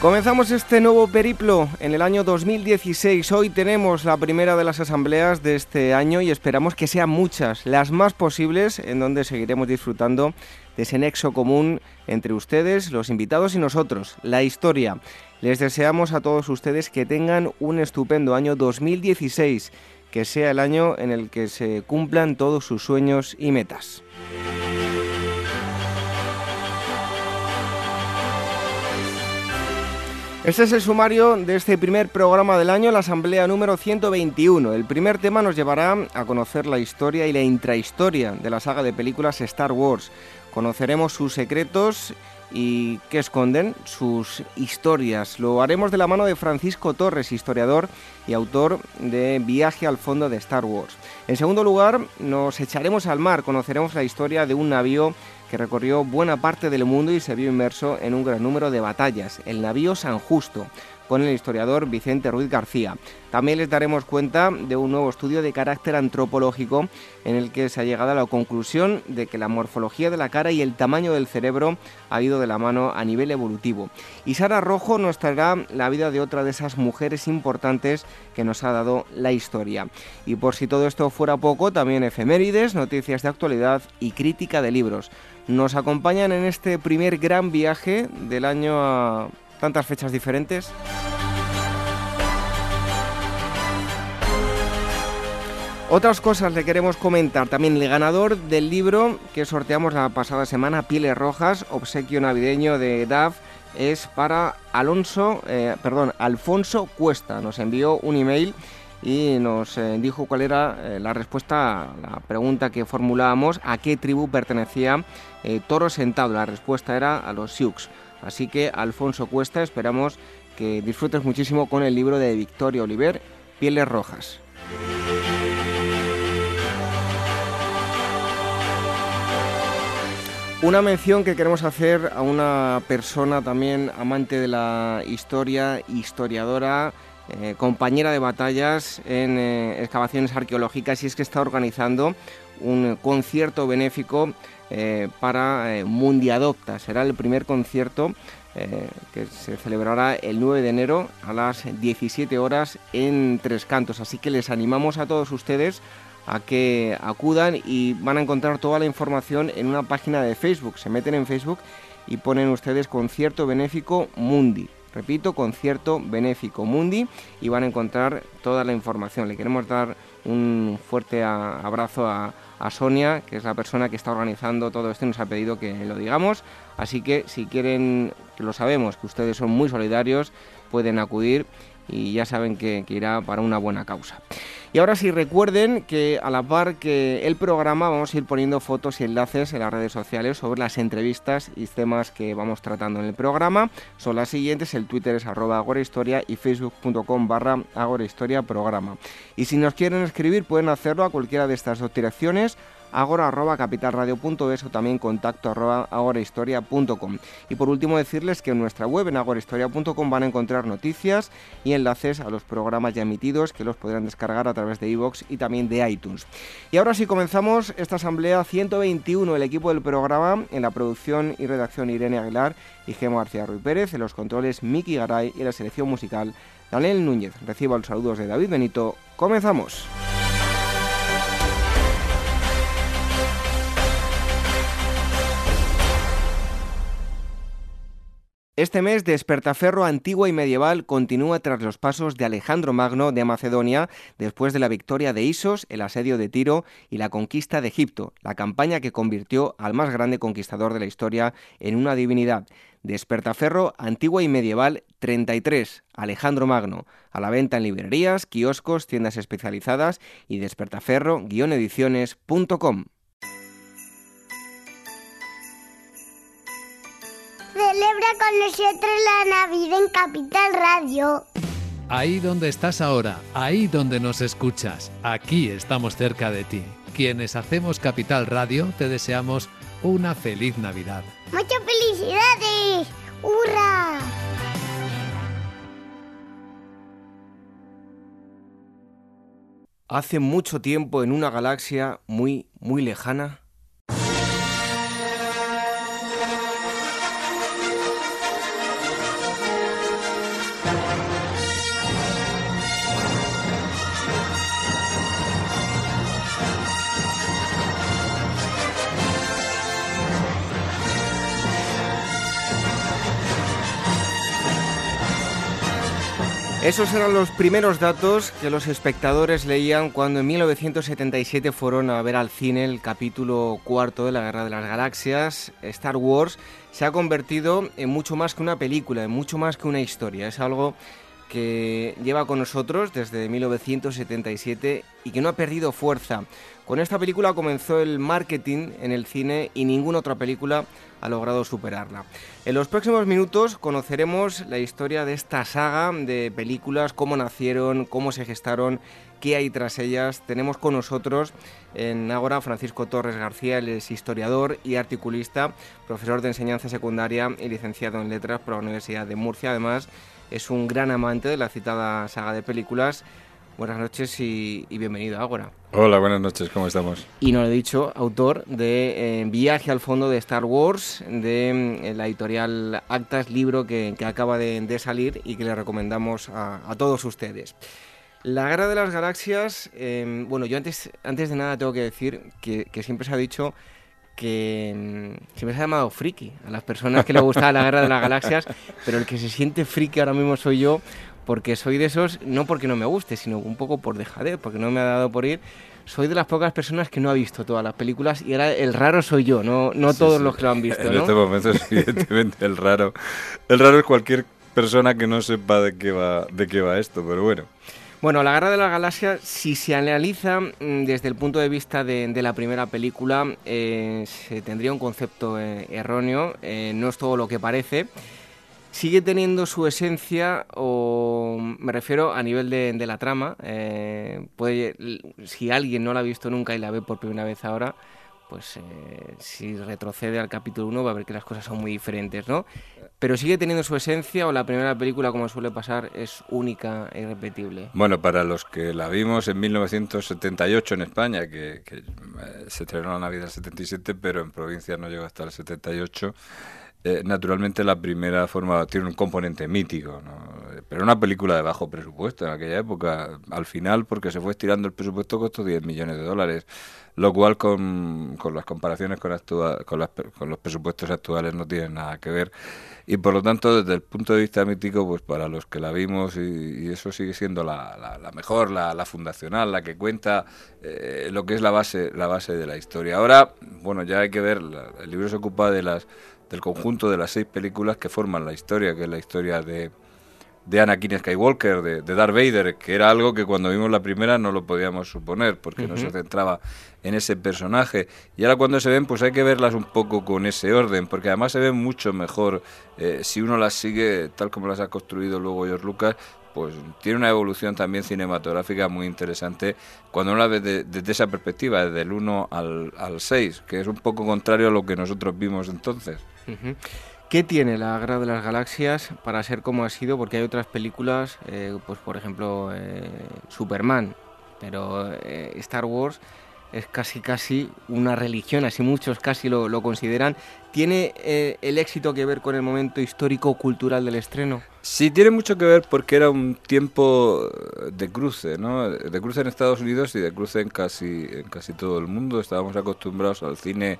Comenzamos este nuevo periplo en el año 2016. Hoy tenemos la primera de las asambleas de este año y esperamos que sean muchas, las más posibles, en donde seguiremos disfrutando de ese nexo común entre ustedes, los invitados y nosotros, la historia. Les deseamos a todos ustedes que tengan un estupendo año 2016, que sea el año en el que se cumplan todos sus sueños y metas. Este es el sumario de este primer programa del año, la asamblea número 121. El primer tema nos llevará a conocer la historia y la intrahistoria de la saga de películas Star Wars. Conoceremos sus secretos y qué esconden sus historias. Lo haremos de la mano de Francisco Torres, historiador y autor de Viaje al fondo de Star Wars. En segundo lugar, nos echaremos al mar, conoceremos la historia de un navío que recorrió buena parte del mundo y se vio inmerso en un gran número de batallas, el navío San Justo, con el historiador Vicente Ruiz García. También les daremos cuenta de un nuevo estudio de carácter antropológico en el que se ha llegado a la conclusión de que la morfología de la cara y el tamaño del cerebro ha ido de la mano a nivel evolutivo. Y Sara Rojo nos traerá la vida de otra de esas mujeres importantes que nos ha dado la historia. Y por si todo esto fuera poco, también efemérides, noticias de actualidad y crítica de libros nos acompañan en este primer gran viaje del año a tantas fechas diferentes. Otras cosas le queremos comentar. También el ganador del libro que sorteamos la pasada semana, Pieles Rojas, obsequio navideño de DAF, es para Alonso, eh, perdón, Alfonso Cuesta. Nos envió un email y nos eh, dijo cuál era eh, la respuesta a la pregunta que formulábamos, a qué tribu pertenecía eh, Toro Sentado. La respuesta era a los Sioux. Así que Alfonso Cuesta, esperamos que disfrutes muchísimo con el libro de Victoria Oliver, Pieles Rojas. Una mención que queremos hacer a una persona también amante de la historia, historiadora, eh, compañera de batallas en eh, excavaciones arqueológicas y es que está organizando un concierto benéfico eh, para Mundiadopta. Será el primer concierto que se celebrará el 9 de enero a las 17 horas en Tres Cantos. Así que les animamos a todos ustedes a que acudan y van a encontrar toda la información en una página de Facebook. Se meten en Facebook y ponen ustedes concierto benéfico Mundi. Repito, concierto benéfico Mundi y van a encontrar toda la información. Le queremos dar un fuerte abrazo a, Sonia, que es la persona que está organizando todo esto y nos ha pedido que lo digamos. Así que si quieren, que lo sabemos, que ustedes son muy solidarios, pueden acudir y ya saben que, irá para una buena causa. Y ahora sí recuerden que a la par que el programa vamos a ir poniendo fotos y enlaces en las redes sociales sobre las entrevistas y temas que vamos tratando en el programa. Son las siguientes, el Twitter es arroba agorahistoria y facebook.com barra agorahistoria programa. Y si nos quieren escribir pueden hacerlo a cualquiera de estas dos direcciones agora o también contacto arroba agorahistoria.com. Y por último decirles que en nuestra web en agorahistoria.com van a encontrar noticias y enlaces a los programas ya emitidos que los podrán descargar a través de iVoox y también de iTunes. Y ahora sí comenzamos esta asamblea 121, el equipo del programa en la producción y redacción Irene Aguilar y Gemo García Ruiz Pérez, en los controles Miki Garay y la selección musical Daniel Núñez. Recibo los saludos de David Benito. Comenzamos. Este mes, Despertaferro antigua y medieval continúa tras los pasos de Alejandro Magno de Macedonia después de la victoria de Isos, el asedio de Tiro y la conquista de Egipto, la campaña que convirtió al más grande conquistador de la historia en una divinidad. Despertaferro antigua y medieval 33, Alejandro Magno, a la venta en librerías, kioscos, tiendas especializadas y despertaferro-ediciones.com. Celebra con nosotros la Navidad en Capital Radio. ahí donde estás ahora, ahí donde nos escuchas, aquí estamos cerca de ti. Quienes hacemos Capital Radio te deseamos una feliz Navidad. ¡Muchas felicidades! ¡Hurra! Hace mucho tiempo en una galaxia muy, muy lejana, Esos eran los primeros datos que los espectadores leían cuando en 1977 fueron a ver al cine el capítulo cuarto de la Guerra de las Galaxias. Star Wars se ha convertido en mucho más que una película, en mucho más que una historia. Es algo que lleva con nosotros desde 1977 y que no ha perdido fuerza. Con esta película comenzó el marketing en el cine y ninguna otra película ha logrado superarla. En los próximos minutos conoceremos la historia de esta saga de películas, cómo nacieron, cómo se gestaron, qué hay tras ellas. Tenemos con nosotros en Ágora Francisco Torres García, él es historiador y articulista, profesor de enseñanza secundaria y licenciado en letras por la Universidad de Murcia. Además, es un gran amante de la citada saga de películas. Buenas noches y, bienvenido, Ágora. Hola, buenas noches, ¿cómo estamos? Y nos lo he dicho, autor de eh, Viaje al fondo de Star Wars, de eh, la editorial Actas, libro que, acaba de, salir y que le recomendamos a, todos ustedes. La Guerra de las Galaxias, em, bueno, yo antes, antes de nada tengo que decir que, siempre se ha dicho que siempre se ha llamado friki a las personas que le gusta la Guerra de las Galaxias, pero el que se siente friki ahora mismo soy yo porque soy de esos, no porque no me guste, sino un poco por dejadez, porque no me ha dado por ir. Soy de las pocas personas que no ha visto todas las películas y ahora el raro soy yo, no, no todos los que lo han visto. En este momento evidentemente el raro. El raro es cualquier persona que no sepa de qué va, de qué va esto, pero bueno. Bueno, la Guerra de las Galaxias, si se analiza mm, desde el punto de vista de, la primera película, eh, se tendría un concepto eh, erróneo, eh, no es todo lo que parece sigue teniendo su esencia, o me refiero a nivel de, la trama. Eh, puede, si alguien no la ha visto nunca y la ve por primera vez ahora, pues eh, si retrocede al capítulo 1 va a ver que las cosas son muy diferentes, ¿no? Pero sigue teniendo su esencia o la primera película, como suele pasar, es única e irrepetible. Bueno, para los que la vimos en 1978 en España, que, que eh, se estrenó la Navidad del 77, pero en provincia no llegó hasta el 78 eh, naturalmente la primera forma tiene un componente mítico, pero una película de bajo presupuesto en aquella época, al final porque se fue estirando el presupuesto costó 10 millones de dólares, lo cual con, las comparaciones con, con, los presupuestos actuales no tiene nada que ver. Y por lo tanto, desde el punto de vista mítico, pues para los que la vimos, y, eso sigue siendo la, mejor, la, fundacional, la que cuenta eh, lo que es la base, la base de la historia. Ahora, bueno, ya hay que ver, el libro se ocupa de las del conjunto de las seis películas que forman la historia, que es la historia de, de Anakin Skywalker, de, de, Darth Vader, que era algo que cuando vimos la primera no lo podíamos suponer, porque no se centraba en ese personaje. Y ahora cuando se ven, pues hay que verlas un poco con ese orden, porque además se ven mucho mejor eh, si uno las sigue tal como las ha construido luego George Lucas, pues tiene una evolución también cinematográfica muy interesante cuando uno la ve desde esa perspectiva, desde el 1 al, al 6, que es un poco contrario a lo que nosotros vimos entonces. ¿Qué tiene la Guerra de las Galaxias para ser como ha sido? Porque hay otras películas, eh, pues por ejemplo eh, Superman, pero eh, Star Wars es casi casi una religión, así muchos casi lo, consideran. ¿Tiene el éxito que ver con el momento histórico-cultural del estreno? Sí, tiene mucho que ver porque era un tiempo de cruce, ¿no? De cruce en Estados Unidos y de cruce en casi, en casi todo el mundo. Estábamos acostumbrados al cine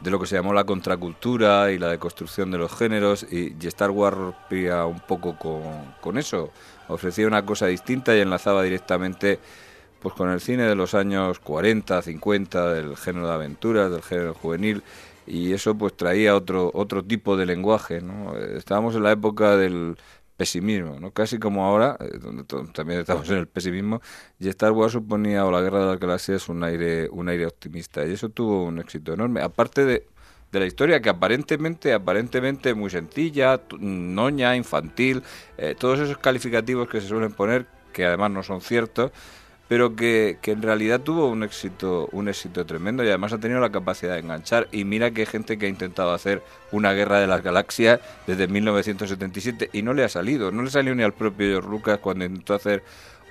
de lo que se llamó la contracultura y la deconstrucción de los géneros y, Star Wars rompía un poco con, eso, ofrecía una cosa distinta y enlazaba directamente pues con el cine de los años 40, 50, del género de aventuras, del género juvenil y eso pues traía otro otro tipo de lenguaje, ¿no? Estábamos en la época del pesimismo, ¿no? Casi como ahora, eh, donde también estamos en el pesimismo, y Star Wars suponía, o la Guerra de las Galaxias, un aire, un aire optimista, y eso tuvo un éxito enorme. Aparte de, de la historia que aparentemente, aparentemente muy sencilla, noña, infantil, eh, todos esos calificativos que se suelen poner, que además no son ciertos, pero que, en realidad tuvo un éxito, un éxito tremendo y además ha tenido la capacidad de enganchar. Y mira que gente que ha intentado hacer una guerra de las galaxias desde 1977 y no le ha salido, no le salió ni al propio George Lucas cuando intentó hacer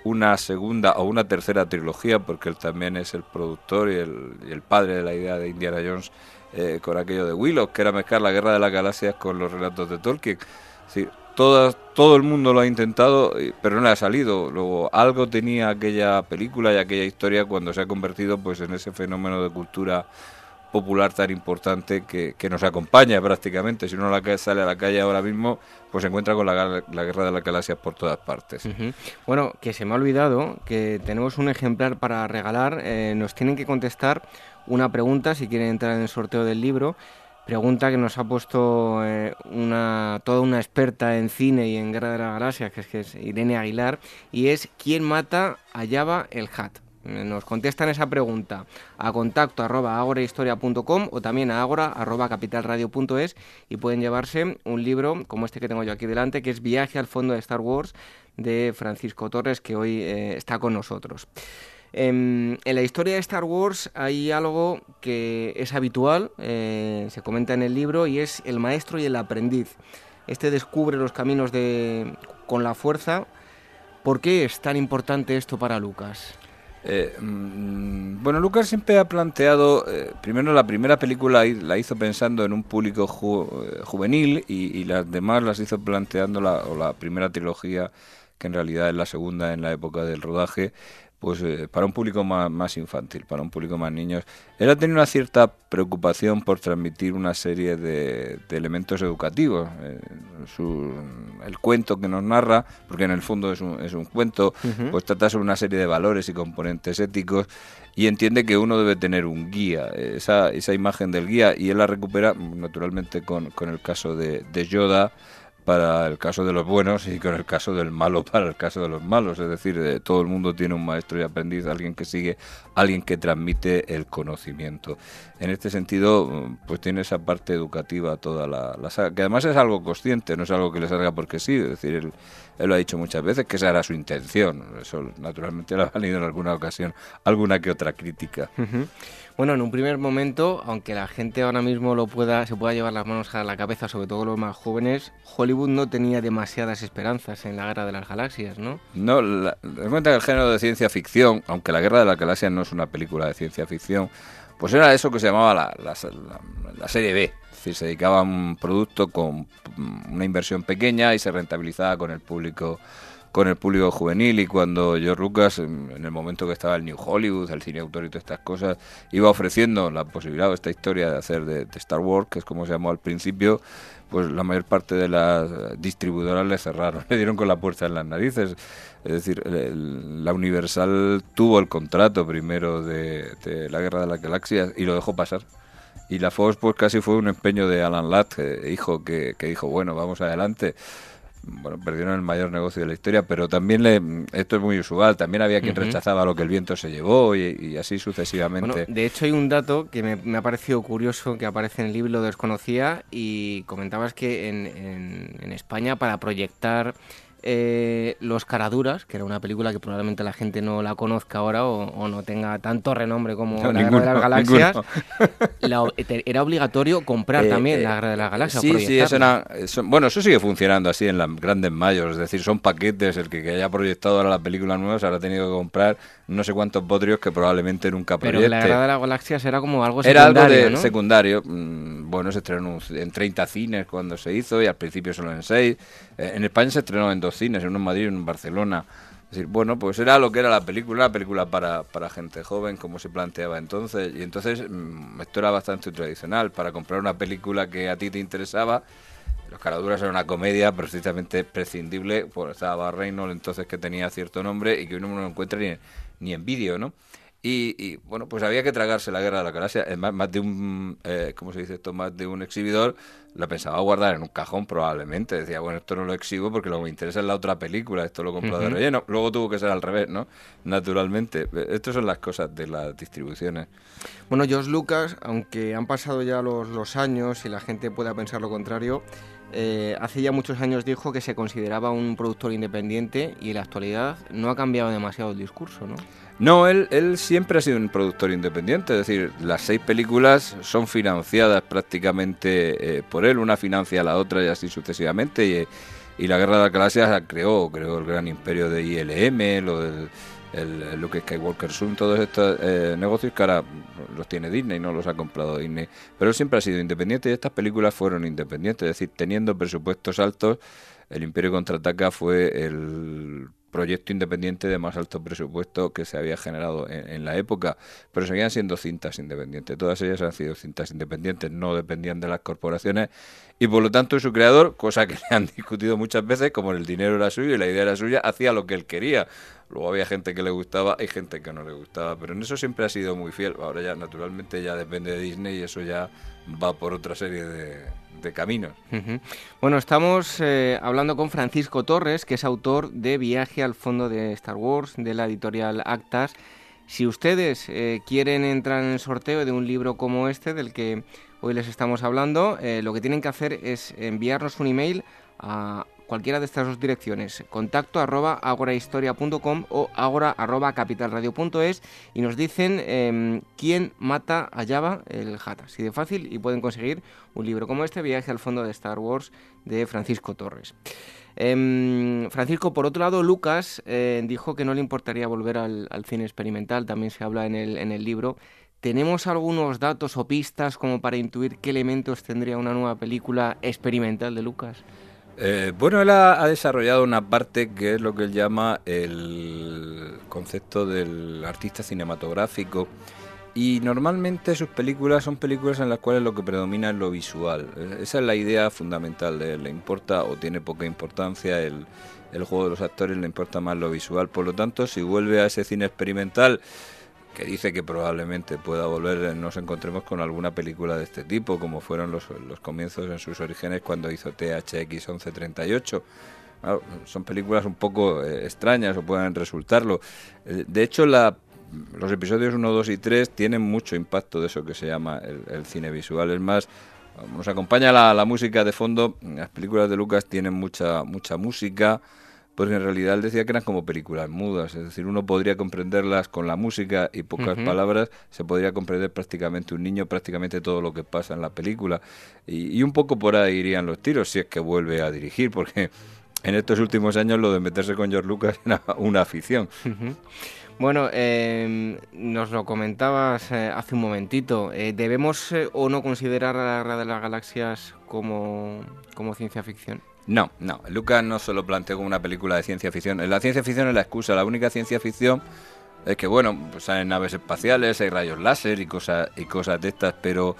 una segunda o una tercera trilogía, porque él también es el productor y el, y el padre de la idea de Indiana Jones eh, con aquello de Willow, que era mezclar la guerra de las galaxias con los relatos de Tolkien. Sí, todo el mundo lo ha intentado, pero no le ha salido. Luego, algo tenía aquella película y aquella historia cuando se ha convertido pues en ese fenómeno de cultura popular tan importante que, nos acompaña prácticamente. Si uno la sale a la calle ahora mismo, pues se encuentra con la, guerra de las galaxias por todas partes. Bueno, que se me ha olvidado que tenemos un ejemplar para regalar. Eh, nos tienen que contestar una pregunta si quieren entrar en el sorteo del libro. Pregunta que nos ha puesto eh, una, toda una experta en cine y en Guerra de las Galaxias, que es, que es Irene Aguilar, y es ¿quién mata a Java el Hat? Nos contestan esa pregunta a contacto arroba agorahistoria.com o también a agora arroba capitalradio.es y pueden llevarse un libro como este que tengo yo aquí delante, que es Viaje al fondo de Star Wars de Francisco Torres, que hoy eh, está con nosotros. Em, en, la historia de Star Wars hay algo que es habitual, eh, se comenta en el libro, y es el maestro y el aprendiz. Este descubre los caminos de, con la fuerza. ¿Por qué es tan importante esto para Lucas? Eh, mm, bueno, Lucas siempre ha planteado, eh, primero la primera película la hizo pensando en un público juvenil y, las demás las hizo planteando la, o la primera trilogía, que en realidad es la segunda en la época del rodaje, pues eh, para un público más, infantil, para un público más niños. Él ha tenido una cierta preocupación por transmitir una serie de, elementos educativos. Eh, el cuento que nos narra, porque en el fondo es un, es un cuento, pues trata sobre una serie de valores y componentes éticos y entiende que uno debe tener un guía, esa, esa imagen del guía, y él la recupera naturalmente con, con el caso de, de Yoda para el caso de los buenos y con el caso del malo para el caso de los malos. Es decir, eh, todo el mundo tiene un maestro y aprendiz, alguien que sigue, alguien que transmite el conocimiento. En este sentido, mm, pues tiene esa parte educativa toda la, saga, que además es algo consciente, no es algo que le salga porque sí. Es decir, él, lo ha dicho muchas veces que esa era su intención. Eso naturalmente le ha valido en alguna ocasión alguna que otra crítica. Bueno, en un primer momento, aunque la gente ahora mismo lo pueda, se pueda llevar las manos a la cabeza, sobre todo los más jóvenes, Hollywood no tenía demasiadas esperanzas en la Guerra de las Galaxias, ¿no? No, la, cuenta que el género de ciencia ficción, aunque la Guerra de las Galaxias no es una película de ciencia ficción, pues era eso que se llamaba la, la serie B. Decir, se dedicaba a un producto con una inversión pequeña y se rentabilizaba con el público con el público juvenil y cuando George Lucas, en, el momento que estaba el New Hollywood, el cine autor y todas estas cosas, iba ofreciendo la posibilidad o esta historia de hacer de, Star Wars, que es como se llamó al principio, pues la mayor parte de las distribuidoras le cerraron, le dieron con la puerta en las narices. Es decir, la Universal tuvo el contrato primero de, la Guerra de las Galaxias y lo dejó pasar. Y la Fox pues casi fue un empeño de Alan Ladd, eh, hijo que, que dijo, bueno, vamos adelante bueno, perdieron el mayor negocio de la historia, pero también le, esto es muy usual, también había quien rechazaba lo que el viento se llevó y, así sucesivamente. de hecho hay un dato que me, ha parecido curioso, que aparece en el libro, lo desconocía, y comentabas que en, en España para proyectar eh, Los Caraduras, que era una película que probablemente la gente no la conozca ahora o, no tenga tanto renombre como La Guerra de las Galaxias, era obligatorio comprar eh, también La Guerra de las Galaxias. Sí, sí, eso bueno, eso sigue funcionando así en las grandes mayos, es decir, son paquetes, el que, haya proyectado ahora la película nueva se habrá tenido que comprar no sé cuántos bodrios que probablemente nunca proyecte. Pero La Guerra de las Galaxias era como algo secundario, Era algo de secundario, mm, bueno, se estrenó en 30 cines cuando se hizo y al principio solo en 6. Eh, en España se estrenó en dos cines, uno en Madrid y uno en Barcelona. Es decir, bueno, pues era lo que era la película, una película para, para gente joven, como se planteaba entonces. Y entonces mm, esto era bastante tradicional. Para comprar una película que a ti te interesaba, Los Caraduras era una comedia precisamente prescindible. Pues estaba Reynolds entonces que tenía cierto nombre y que uno no lo encuentra ni, ni en vídeo, ¿no? Y, bueno, pues había que tragarse la guerra de la galaxia. Más, más de un, eh, ¿cómo se dice esto? Más de un exhibidor la pensaba guardar en un cajón probablemente. Decía, bueno, esto no lo exhibo porque lo que me interesa es la otra película, esto lo compro de relleno. Luego tuvo que ser al revés, ¿no? Naturalmente. Estas son las cosas de las distribuciones. Bueno, George Lucas, aunque han pasado ya los, los años y la gente pueda pensar lo contrario, eh, hace ya muchos años dijo que se consideraba un productor independiente y en la actualidad no ha cambiado demasiado el discurso, ¿no? No, él, él siempre ha sido un productor independiente, es decir, las seis películas son financiadas prácticamente eh, por él, una financia a la otra y así sucesivamente, y, y la Guerra de las Galaxias creó, creó el gran imperio de ILM, lo del el, Luke Skywalker Zoom, todos estos eh, negocios que ahora los tiene Disney, no los ha comprado Disney. Pero siempre ha sido independiente y estas películas fueron independientes, es decir, teniendo presupuestos altos, el Imperio Contraataca fue el proyecto independiente de más alto presupuesto que se había generado en, la época, pero seguían siendo cintas independientes. Todas ellas han sido cintas independientes, no dependían de las corporaciones y por lo tanto su creador, cosa que le han discutido muchas veces, como el dinero era suyo y la idea era suya, hacía lo que él quería. Luego había gente que le gustaba y gente que no le gustaba, pero en eso siempre ha sido muy fiel. Ahora ya naturalmente ya depende de Disney y eso ya va por otra serie de, caminos. Bueno, estamos eh, hablando con Francisco Torres, que es autor de Viaje al fondo de Star Wars, de la editorial Actas. Si ustedes eh, quieren entrar en el sorteo de un libro como este, del que hoy les estamos hablando, eh, lo que tienen que hacer es enviarnos un email a cualquiera de estas dos direcciones, contacto arroba agorahistoria.com o agora arroba capitalradio.es y nos dicen em, quién mata a Java el Hat. Así de fácil y pueden conseguir un libro como este, Viaje al fondo de Star Wars de Francisco Torres. Em, Francisco, por otro lado, Lucas eh, dijo que no le importaría volver al, cine experimental, también se habla en el, en el libro. ¿Tenemos algunos datos o pistas como para intuir qué elementos tendría una nueva película experimental de Lucas? Eh, bueno, él ha, desarrollado una parte que es lo que él llama el concepto del artista cinematográfico y normalmente sus películas son películas en las cuales lo que predomina es lo visual. Esa es la idea fundamental. Le importa o tiene poca importancia el, el juego de los actores, le importa más lo visual. Por lo tanto, si vuelve a ese cine experimental que dice que probablemente pueda volver, eh, nos encontremos con alguna película de este tipo, como fueron los, los comienzos en sus orígenes cuando hizo THX 1138. son películas un poco eh, extrañas o pueden resultarlo. Eh, de hecho, la, los episodios 1, 2 y 3 tienen mucho impacto de eso que se llama el, cine visual. Es más, nos acompaña la, la música de fondo. Las películas de Lucas tienen mucha, mucha música porque en realidad él decía que eran como películas mudas, es decir, uno podría comprenderlas con la música y pocas palabras, se podría comprender prácticamente un niño, prácticamente todo lo que pasa en la película. Y, un poco por ahí irían los tiros si es que vuelve a dirigir, porque en estos últimos años lo de meterse con George Lucas era una afición. Bueno, em, nos lo comentabas eh, hace un momentito. Eh, ¿Debemos eh, o no considerar a la Guerra de las Galaxias como, como ciencia ficción? No, no. Lucas no se lo planteó como una película de ciencia ficción. La ciencia ficción es la excusa. La única ciencia ficción es que, bueno, pues hay naves espaciales, hay rayos láser y cosas, y cosas de estas, pero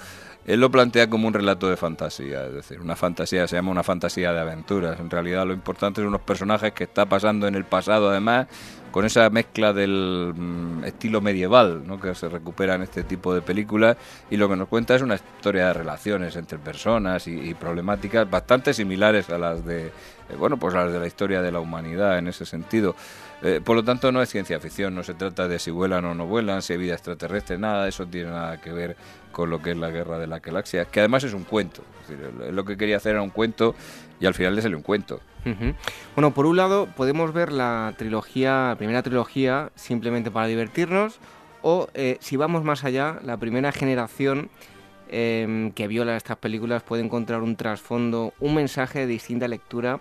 él lo plantea como un relato de fantasía. Es decir, una fantasía, se llama una fantasía de aventuras. En realidad lo importante son unos personajes que está pasando en el pasado, además, con esa mezcla del mm, estilo medieval que se recupera en este tipo de películas y lo que nos cuenta es una historia de relaciones entre personas y, problemáticas bastante similares a las de eh, bueno pues las de la historia de la humanidad en ese sentido. Eh, por lo tanto no es ciencia ficción no se trata de si vuelan o no vuelan si hay vida extraterrestre nada eso tiene nada que ver con lo que es la guerra de la galaxia que además es un cuento. Lo que quería hacer era un cuento y al final le sale un cuento bueno, por un lado podemos ver la trilogía, la primera trilogía, simplemente para divertirnos, o eh, si vamos más allá, la primera generación em, que viola estas películas puede encontrar un trasfondo, un mensaje de distinta lectura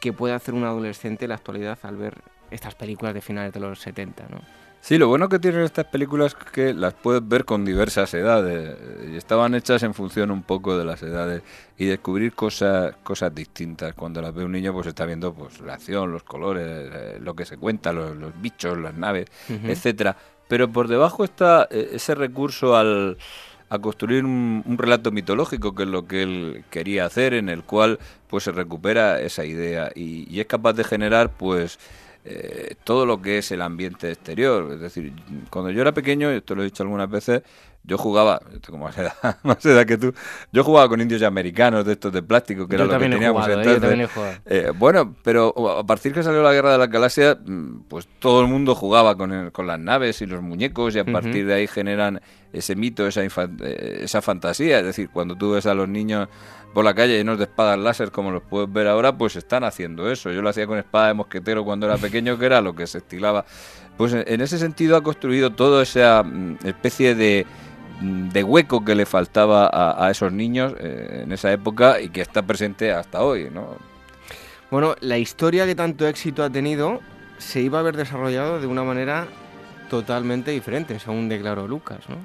que puede hacer un adolescente en la actualidad al ver estas películas de finales de los 70, ¿no? Sí, lo bueno que tienen estas películas es que las puedes ver con diversas edades y estaban hechas en función un poco de las edades y descubrir cosas cosas distintas. Cuando las ve un niño pues está viendo pues la acción, los colores, eh, lo que se cuenta, los, bichos, las naves, etcétera. Pero por debajo está eh, ese recurso al a construir un, relato mitológico que es lo que él quería hacer en el cual pues se recupera esa idea y, y es capaz de generar pues eh, todo lo que es el ambiente exterior. Es decir, cuando yo era pequeño, esto lo he dicho algunas veces, yo jugaba, como más edad, más edad que tú, yo jugaba con indios americanos de estos de plástico, que era lo que teníamos entonces. Eh, bueno, pero a partir que salió la guerra de la galaxia, mm, pues todo el mundo jugaba con, con las naves y los muñecos y a partir de ahí generan ese mito, esa, eh, esa fantasía. Es decir, cuando tú ves a los niños por la calle llenos de espadas láser como los puedes ver ahora, pues están haciendo eso. Yo lo hacía con espada de mosquetero cuando era pequeño, que era lo que se estilaba. Pues en ese sentido ha construido toda esa mm, especie de de hueco que le faltaba a, esos niños eh, en esa época y que está presente hasta hoy, ¿no? Bueno, la historia que tanto éxito ha tenido se iba a haber desarrollado de una manera totalmente diferente, según declaró Lucas, ¿no?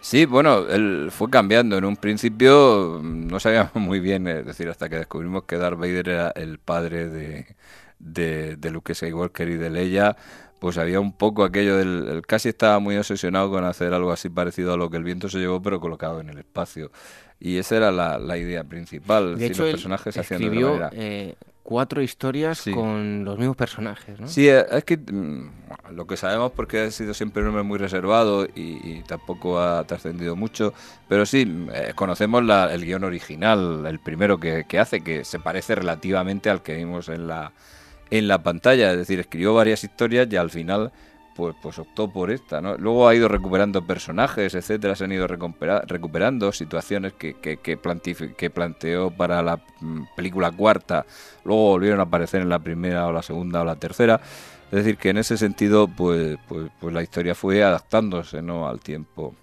Sí, bueno, él fue cambiando. En un principio mm, no sabíamos muy bien, es decir, hasta que descubrimos que Darth Vader era el padre de, de, de Luke Skywalker y de Leia, pues había un poco aquello del... casi estaba muy obsesionado con hacer algo así parecido a lo que el viento se llevó, pero colocado en el espacio. Y esa era la, idea principal. De hecho, los personajes escribió eh, cuatro historias con los mismos personajes, ¿no? Sí, eh, es que mm, lo que sabemos porque ha sido siempre un hombre muy reservado y, tampoco ha trascendido mucho, pero sí, eh, conocemos el guion original, el primero que, que hace, que se parece relativamente al que vimos en la en la pantalla, es decir, escribió varias historias y al final pues, pues optó por esta, ¿no? Luego ha ido recuperando personajes, etcétera, se han ido recuperando situaciones que, que, que, planteó para la mm, película cuarta, luego volvieron a aparecer en la primera o la segunda o la tercera. Es decir, que en ese sentido, pues, pues, pues la historia fue adaptándose ¿no? al tiempo.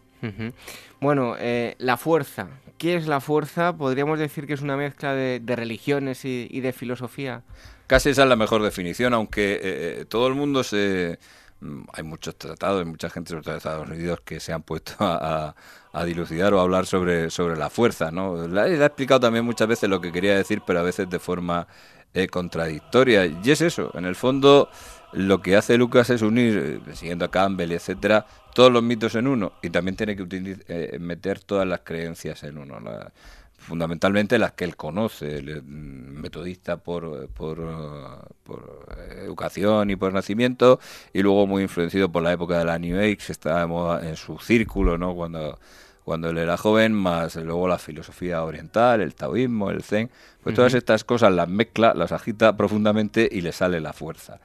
Bueno, eh, la fuerza. ¿Qué es la fuerza? Podríamos decir que es una mezcla de, religiones y de filosofía. Casi esa es la mejor definición, aunque eh, eh, todo el mundo se... Mm, hay muchos tratados, hay mucha gente, sobre todo Estados Unidos, que se han puesto a, dilucidar o a hablar sobre, sobre la fuerza, ¿no? Le, he explicado también muchas veces lo que quería decir, pero a veces de forma eh, contradictoria. Y es eso, en el fondo lo que hace Lucas es unir, siguiendo a Campbell, etcétera, todos los mitos en uno y también tiene que meter todas las creencias en uno fundamentalmente las que él conoce, mm, metodista por, por, por, educación y por nacimiento, y luego muy influenciado por la época de la New Age, estábamos en su círculo, ¿no? Cuando, cuando él era joven, más luego la filosofía oriental, el taoísmo, el zen, pues todas estas cosas las mezcla, las agita profundamente y le sale la fuerza.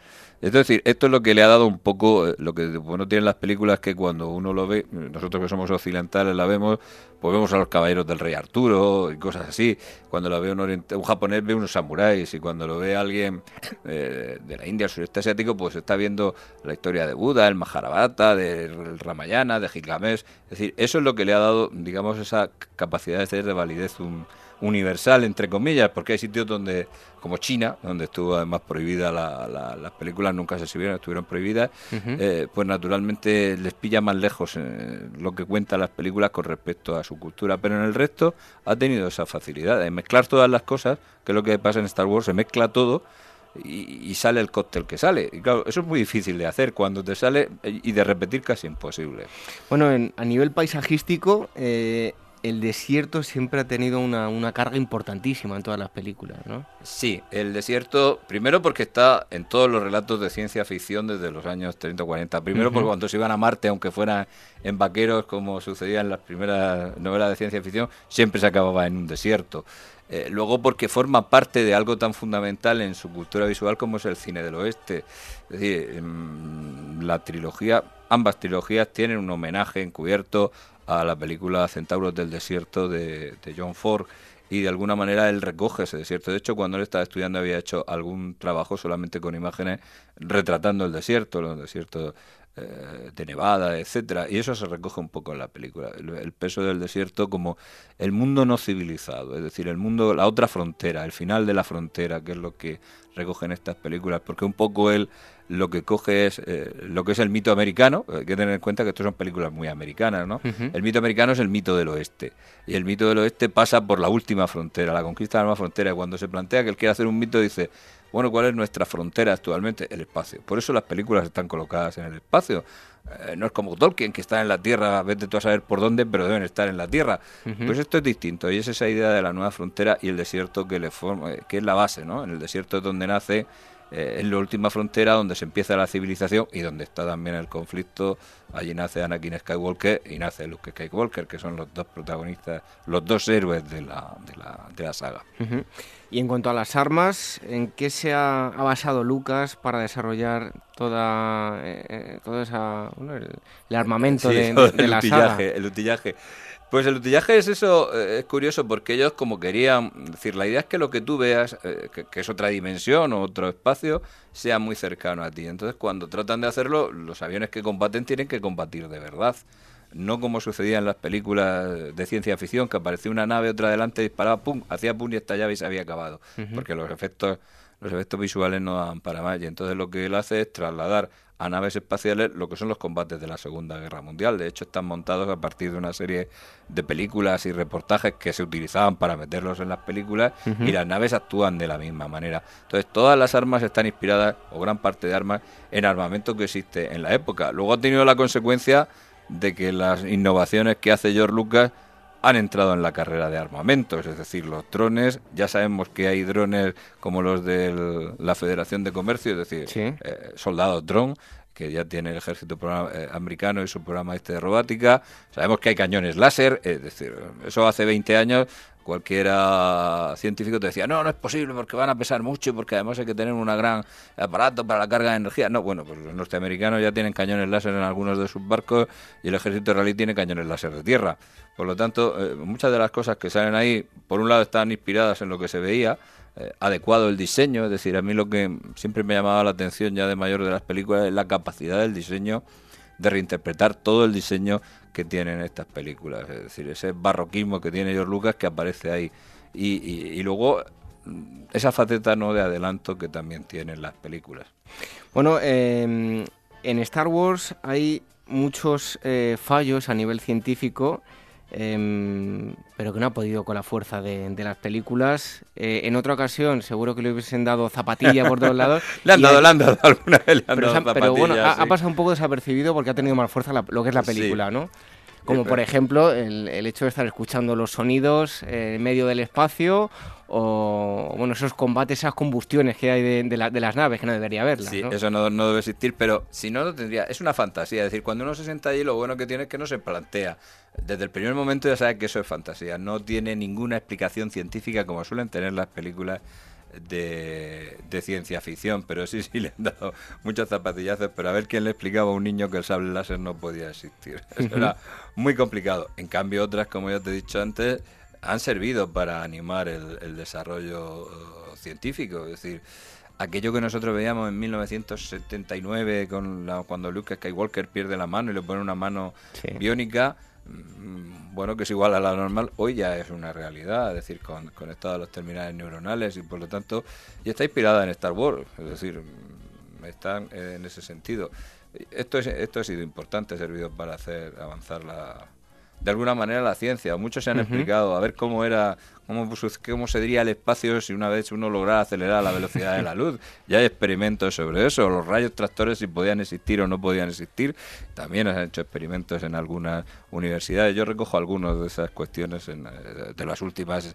Es decir, esto es lo que le ha dado un poco, eh, lo que bueno tienen las películas que cuando uno lo ve, nosotros que somos occidentales la vemos, pues vemos a los caballeros del rey Arturo y cosas así. Cuando lo ve un, un japonés ve unos samuráis y cuando lo ve alguien eh, de la India, el sureste asiático, pues está viendo la historia de Buda, el Maharabata, del Ramayana, de Gilgamesh. Es decir, eso es lo que le ha dado, digamos, esa capacidad de de validez un universal, entre comillas, porque hay sitios donde, como China, donde estuvo además prohibida la, las películas, nunca se exhibieron, estuvieron prohibidas, eh, pues naturalmente les pilla más lejos eh, lo que cuentan las películas con respecto a su cultura, pero en el resto ha tenido esa facilidad de mezclar todas las cosas, que es lo que pasa en Star Wars, se mezcla todo. Y, sale el cóctel que sale. Y claro, eso es muy difícil de hacer cuando te sale y de repetir casi imposible. Bueno, a nivel paisajístico, eh, el desierto siempre ha tenido una, carga importantísima en todas las películas, ¿no? Sí, el desierto, primero porque está en todos los relatos de ciencia ficción desde los años 30 o 40. Primero porque cuando se iban a Marte, aunque fueran en vaqueros, como sucedía en las primeras novelas de ciencia ficción, siempre se acababa en un desierto. Eh, luego porque forma parte de algo tan fundamental en su cultura visual como es el cine del oeste. Es decir, la trilogía, ambas trilogías tienen un homenaje encubierto a la película Centauros del Desierto de, John Ford y de alguna manera él recoge ese desierto. De hecho, cuando él estaba estudiando había hecho algún trabajo solamente con imágenes retratando el desierto, los desiertos eh, de Nevada, etcétera, y eso se recoge un poco en la película, el, peso del desierto como el mundo no civilizado, es decir, el mundo, la otra frontera, el final de la frontera, que es lo que recogen estas películas, porque un poco él lo que coge es eh, lo que es el mito americano, hay que tener en cuenta que estas son películas muy americanas, ¿no? El mito americano es el mito del oeste, y el mito del oeste pasa por la última frontera, la conquista de la nueva frontera, y cuando se plantea que él quiere hacer un mito dice, bueno, ¿cuál es nuestra frontera actualmente? El espacio. Por eso las películas están colocadas en el espacio. Eh, no es como Tolkien, que está en la Tierra, vete tú a saber por dónde, pero deben estar en la Tierra. Pues esto es distinto, y es esa idea de la nueva frontera y el desierto que le forma, que es la base, ¿no? En el desierto es donde nace eh, en la última frontera donde se empieza la civilización y donde está también el conflicto. Allí nace Anakin Skywalker y nace Luke Skywalker, que son los dos protagonistas, los dos héroes de la, de la, de la saga. Y en cuanto a las armas, ¿en qué se ha, basado Lucas para desarrollar toda, eh, eh, todo esa, el, armamento de, la saga? El utillaje. Pues el utillaje es eso, eh, es curioso porque ellos como querían, decir, la idea es que lo que tú veas, que, es otra dimensión o otro espacio, sea muy cercano a ti. Entonces cuando tratan de hacerlo, los aviones que combaten tienen que combatir de verdad no como sucedía en las películas de ciencia ficción, que aparecía una nave, otra adelante, disparaba, pum, hacía pum y estallaba y se había acabado. Porque los efectos, los efectos visuales no dan para más. Y entonces lo que él hace es trasladar a naves espaciales lo que son los combates de la Segunda Guerra Mundial. De hecho, están montados a partir de una serie de películas y reportajes que se utilizaban para meterlos en las películas y las naves actúan de la misma manera. Entonces, todas las armas están inspiradas, o gran parte de armas, en armamento que existe en la época. Luego ha tenido la consecuencia de que las innovaciones que hace George Lucas han entrado en la carrera de armamentos, es decir, los drones, ya sabemos que hay drones como los de la Federación de Comercio, es decir, eh, soldados drone, que ya tiene el ejército eh, americano y su programa este de robótica, sabemos que hay cañones láser, es decir, eso hace 20 años cualquiera científico te decía, no, no es posible porque van a pesar mucho porque además hay que tener un gran aparato para la carga de energía. No, bueno, pues los norteamericanos ya tienen cañones láser en algunos de sus barcos y el ejército israelí tiene cañones láser de tierra. Por lo tanto, eh, muchas de las cosas que salen ahí, por un lado están inspiradas en lo que se veía, eh, adecuado el diseño, es decir, a mí lo que siempre me llamaba la atención ya de mayor de las películas es la capacidad del diseño de reinterpretar todo el diseño que tienen estas películas. Es decir, ese barroquismo que tiene George Lucas que aparece ahí. Y, luego mm, esa faceta no de adelanto que también tienen las películas. Bueno, em, en Star Wars hay muchos eh, fallos a nivel científico Em, pero que no ha podido con la fuerza de, las películas. Eh, en otra ocasión, seguro que le hubiesen dado zapatilla por todos lados. le han dado, le han dado alguna vez. pero, bueno, ha, pasado un poco desapercibido porque ha tenido más fuerza lo que es la película, ¿no? Como por ejemplo el, hecho de estar escuchando los sonidos en medio del espacio o bueno esos combates, esas combustiones que hay de, las naves que no debería haberlas. Sí, eso no, no, debe existir, pero si no lo tendría. Es una fantasía, es decir, cuando uno se sienta allí lo bueno que tiene es que no se plantea. Desde el primer momento ya sabe que eso es fantasía, no tiene ninguna explicación científica como suelen tener las películas de, ciencia ficción, pero sí, sí le han dado muchos zapatillazos, pero a ver quién le explicaba a un niño que el sable láser no podía existir. Eso era muy complicado. En cambio, otras, como ya te he dicho antes, han servido para animar el, desarrollo uh, científico, es decir, aquello que nosotros veíamos en 1979 con cuando Luke Skywalker pierde la mano y le pone una mano biónica, bueno, que es igual a la normal, hoy ya es una realidad, es decir, con, conectado a los terminales neuronales y por lo tanto, y está inspirada en Star Wars, es decir, mm, están en ese sentido. Esto, es, esto ha sido importante, ha servido para hacer avanzar la, de alguna manera la ciencia. Muchos se han explicado a ver cómo era, cómo, cómo se diría el espacio si una vez uno lograra acelerar la velocidad de la luz. Ya hay experimentos sobre eso, los rayos tractores si podían existir o no podían existir. También han hecho experimentos en algunas universidades. Yo recojo algunas de esas cuestiones en, eh, de las últimas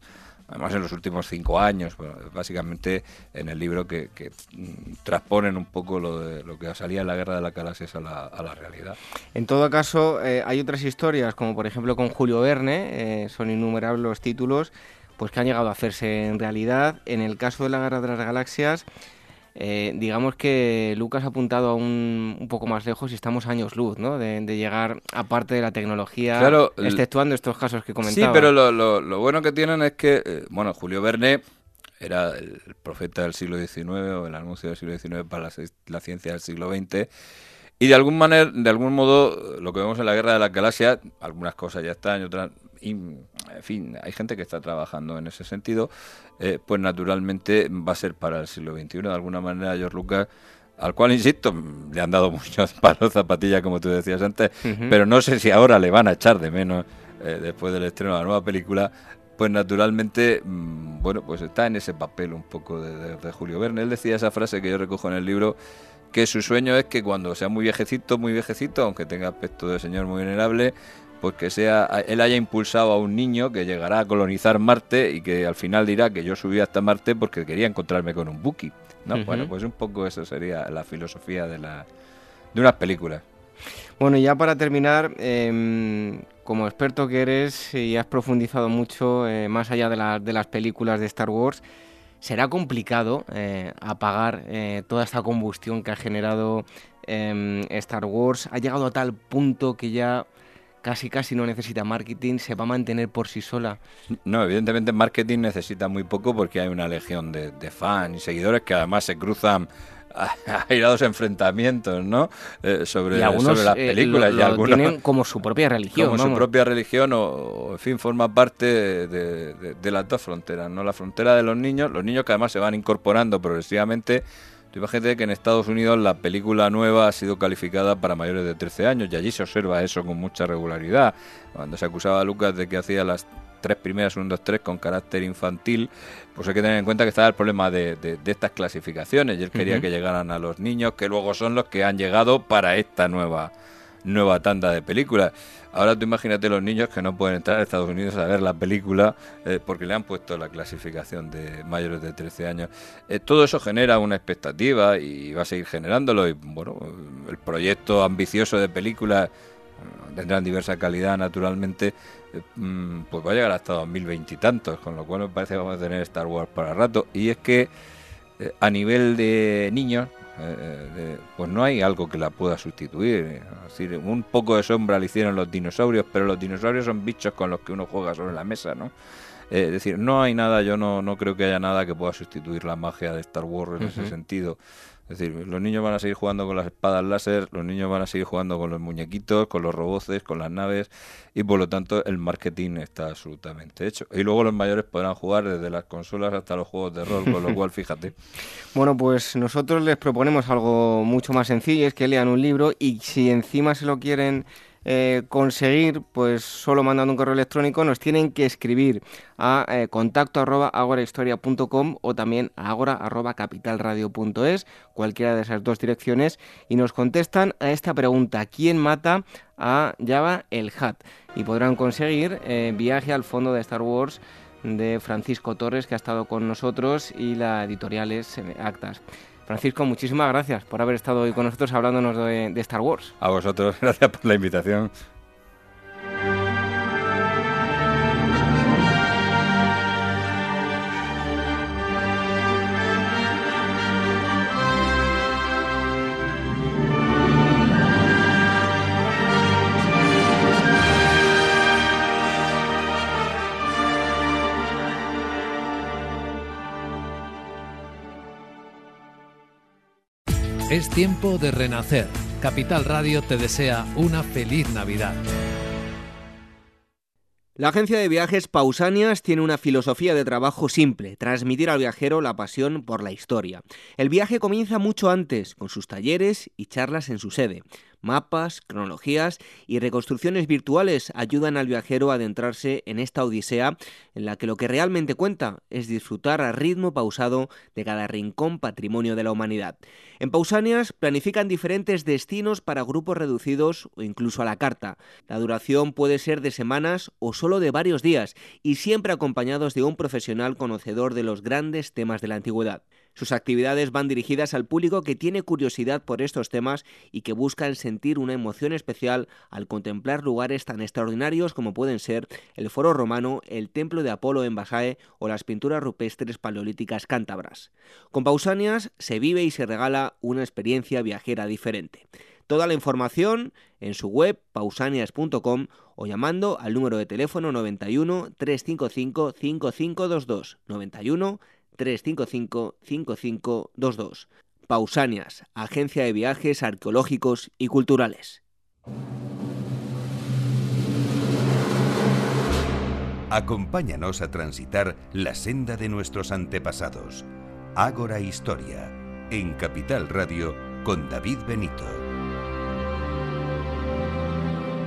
además en los últimos cinco años, básicamente en el libro que, mm, transponen un poco lo, de, lo que salía en la guerra de la galaxias a la, a la realidad. En todo caso, eh, hay otras historias, como por ejemplo con Julio Verne, eh, son innumerables los títulos, pues que han llegado a hacerse en realidad. En el caso de la guerra de las galaxias, eh, digamos que Lucas ha apuntado un, un poco más lejos y estamos años luz, ¿no? De, llegar a parte de la tecnología, exceptuando estos casos que comentaba. Sí, pero lo, bueno que tienen es que, eh, bueno, Julio Verne era el profeta del siglo XIX o el anuncio del siglo XIX para la, ciencia del siglo XX. Y de algún manera, de algún modo, lo que vemos en la guerra de la galaxias, algunas cosas ya están y otras y, en fin, hay gente que está trabajando en ese sentido, eh, pues naturalmente va a ser para el siglo XXI. De alguna manera, George Lucas, al cual, insisto, le han dado muchos palos zapatillas, como tú decías antes, pero no sé si ahora le van a echar de menos eh, después del estreno de la nueva película, pues naturalmente, mm, bueno, pues está en ese papel un poco de, de, Julio Verne. Él decía esa frase que yo recojo en el libro, que su sueño es que cuando sea muy viejecito, muy viejecito, aunque tenga aspecto de señor muy venerable, pues que sea él haya impulsado a un niño que llegará a colonizar Marte y que al final dirá que yo subí hasta Marte porque quería encontrarme con un Buki. ¿no? Bueno, pues un poco eso sería la filosofía de, la, de unas películas. Bueno, ya para terminar, em, como experto que eres y has profundizado mucho eh, más allá de, de, las películas de Star Wars, será complicado eh, apagar eh, toda esta combustión que ha generado em, Star Wars. Ha llegado a tal punto que ya casi casi no necesita marketing, se va a mantener por sí sola. No, evidentemente marketing necesita muy poco porque hay una legión de, de fans y seguidores que además se cruzan airados enfrentamientos, ¿no? Eh, sobre, sobre, las eh, películas. y algunos, tienen como su propia religión. Como su propia religión o, en fin, forma parte de, las dos fronteras, ¿no? La frontera de los niños, los niños que además se van incorporando progresivamente. Tú imagínate que en Estados Unidos la película nueva ha sido calificada para mayores de 13 años y allí se observa eso con mucha regularidad. Cuando se acusaba a Lucas de que hacía las tres primeras, un, dos, tres, con carácter infantil, pues hay que tener en cuenta que estaba el problema de, estas clasificaciones y él quería que llegaran a los niños, que luego son los que han llegado para esta nueva nueva tanda de películas. Ahora tú imagínate los niños que no pueden entrar a Estados Unidos a ver la película eh, porque le han puesto la clasificación de mayores de 13 años. Eh, todo eso genera una expectativa y va a seguir generándolo. Y bueno, el proyecto ambicioso de películas tendrán diversa calidad naturalmente, eh, mm, pues va a llegar hasta 2020 y tantos, con lo cual me parece que vamos a tener Star Wars para rato. Y es que a nivel de niños, eh, pues no hay algo que la pueda sustituir. Es decir, un poco de sombra le hicieron los dinosaurios, pero los dinosaurios son bichos con los que uno juega sobre la mesa, ¿no? es decir, no hay nada, yo no, no creo que haya nada que pueda sustituir la magia de Star Wars en ese sentido. Es decir, los niños van a seguir jugando con las espadas láser, los niños van a seguir jugando con los muñequitos, con los roboces, con las naves y por lo tanto el marketing está absolutamente hecho. Y luego los mayores podrán jugar desde las consolas hasta los juegos de rol, con lo cual fíjate. Bueno, pues nosotros les proponemos algo mucho más sencillo, es que lean un libro y si encima se lo quieren eh, conseguir, pues solo mandando un correo electrónico, nos tienen que escribir a eh, contacto arroba agorahistoria.com o también a agora arroba capitalradio.es, cualquiera de esas dos direcciones, y nos contestan a esta pregunta, ¿quién mata a Java el Hat? Y podrán conseguir eh, viaje al fondo de Star Wars de Francisco Torres, que ha estado con nosotros, y la editorial es Actas. Francisco, muchísimas gracias por haber estado hoy con nosotros hablándonos de, Star Wars. A vosotros, gracias por la invitación. Es tiempo de renacer. Capital Radio te desea una feliz Navidad. La agencia de viajes Pausanias tiene una filosofía de trabajo simple, transmitir al viajero la pasión por la historia. El viaje comienza mucho antes, con sus talleres y charlas en su sede. Mapas, cronologías y reconstrucciones virtuales ayudan al viajero a adentrarse en esta odisea en la que lo que realmente cuenta es disfrutar a ritmo pausado de cada rincón patrimonio de la humanidad. En Pausanias planifican diferentes destinos para grupos reducidos o incluso a la carta. La duración puede ser de semanas o solo de varios días y siempre acompañados de un profesional conocedor de los grandes temas de la antigüedad. Sus actividades van dirigidas al público que tiene curiosidad por estos temas y que buscan sentir una emoción especial al contemplar lugares tan extraordinarios como pueden ser el Foro Romano, el Templo de Apolo en Basae o las pinturas rupestres paleolíticas cántabras. Con Pausanias se vive y se regala una experiencia viajera diferente. Toda la información en su web pausanias.com o llamando al número de teléfono 91 355 5522 91 355-5522. Pausanias, Agencia de Viajes Arqueológicos y Culturales. Acompáñanos a transitar la senda de nuestros antepasados. Ágora Historia, en Capital Radio, con David Benito.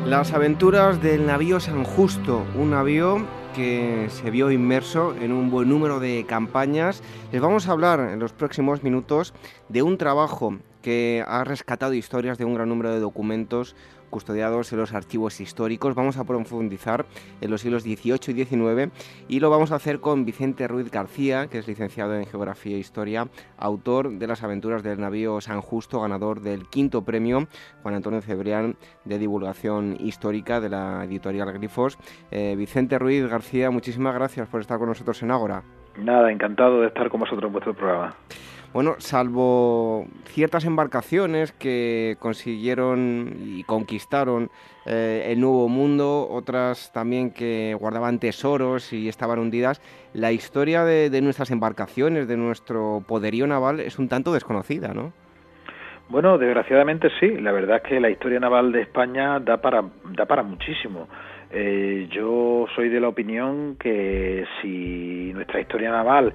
Las aventuras del navío San Justo, un navío que se vio inmerso en un buen número de campañas. Les vamos a hablar en los próximos minutos de un trabajo que ha rescatado historias de un gran número de documentos custodiados en los archivos históricos. Vamos a profundizar en los siglos XVIII y XIX y lo vamos a hacer con Vicente Ruiz García, que es licenciado en Geografía e Historia, autor de las aventuras del navío San Justo, ganador del quinto premio Juan Antonio Cebrián de Divulgación Histórica de la editorial Grifos. Eh, Vicente Ruiz García, muchísimas gracias por estar con nosotros en Ágora. Nada, encantado de estar con vosotros en vuestro programa. Bueno, salvo ciertas embarcaciones que consiguieron y conquistaron eh, el Nuevo Mundo, otras también que guardaban tesoros y estaban hundidas, la historia de, nuestras embarcaciones, de nuestro poderío naval, es un tanto desconocida, ¿no? Bueno, desgraciadamente sí. La verdad es que la historia naval de España da para, da para muchísimo. Eh, yo soy de la opinión que si nuestra historia naval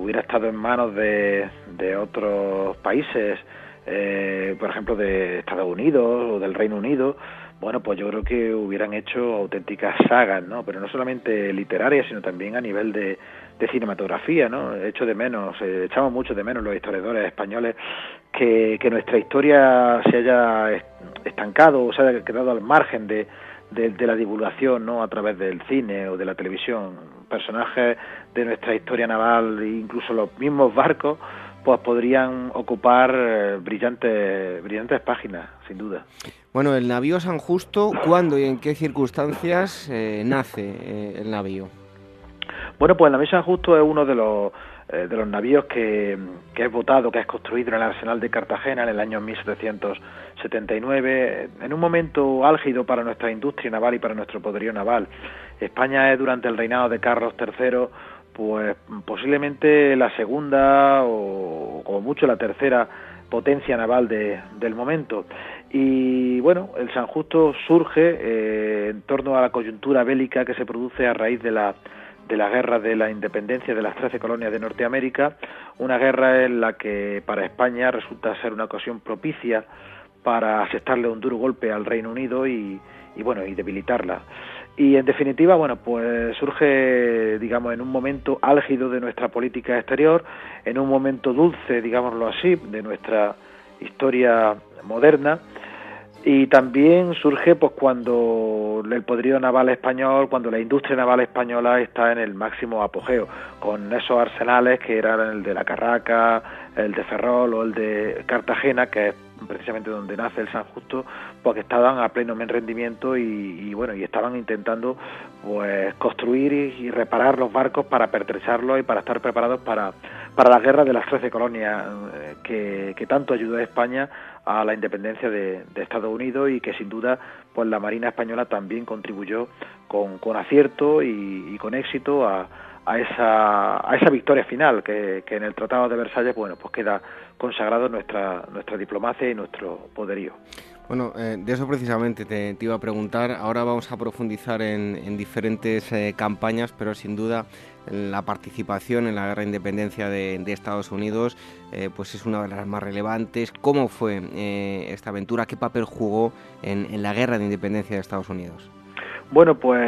hubiera estado en manos de, de otros países, eh, por ejemplo de Estados Unidos o del Reino Unido, bueno, pues yo creo que hubieran hecho auténticas sagas, ¿no? Pero no solamente literarias, sino también a nivel de, de cinematografía, ¿no? Hecho de menos, eh, echamos mucho de menos los historiadores españoles que, que nuestra historia se haya estancado o se haya quedado al margen de, de, la divulgación no a través del cine o de la televisión. Personajes de nuestra historia naval incluso los mismos barcos pues podrían ocupar eh, brillantes brillantes páginas sin duda. Bueno el navío San Justo cuándo y en qué circunstancias eh, nace eh, el navío bueno pues el navío San Justo es uno de los de los navíos que, que es votado, que es construido en el arsenal de Cartagena en el año 1779, en un momento álgido para nuestra industria naval y para nuestro poderío naval. España es durante el reinado de Carlos III pues posiblemente la segunda o como mucho la tercera potencia naval de, del momento. Y bueno, el San Justo surge eh, en torno a la coyuntura bélica que se produce a raíz de la de la guerra de la independencia de las trece colonias de Norteamérica, una guerra en la que para España resulta ser una ocasión propicia para asestarle un duro golpe al Reino Unido y, bueno y debilitarla. Y en definitiva, bueno, pues surge, digamos, en un momento álgido de nuestra política exterior, en un momento dulce, digámoslo así, de nuestra historia moderna, y también surge pues cuando el poderío naval español, cuando la industria naval española está en el máximo apogeo, con esos arsenales que eran el de la Carraca, el de Ferrol o el de Cartagena, que es precisamente donde nace el San Justo, pues que estaban a pleno rendimiento y, bueno, y estaban intentando pues construir y, reparar los barcos para pertrecharlos y para estar preparados para, para la guerra de las trece colonias eh, que, que tanto ayudó a España a la independencia de, Estados Unidos y que sin duda pues la Marina española también contribuyó con, con acierto y, con éxito a, a, esa, a esa victoria final que, que en el Tratado de Versalles bueno pues queda consagrado nuestra nuestra diplomacia y nuestro poderío. Bueno, eh, de eso precisamente te, iba a preguntar. Ahora vamos a profundizar en, diferentes eh, campañas, pero sin duda la participación en la guerra de independencia de, Estados Unidos eh, pues es una de las más relevantes. ¿Cómo fue esta aventura? ¿Qué papel jugó en, la guerra de independencia de Estados Unidos? Bueno, pues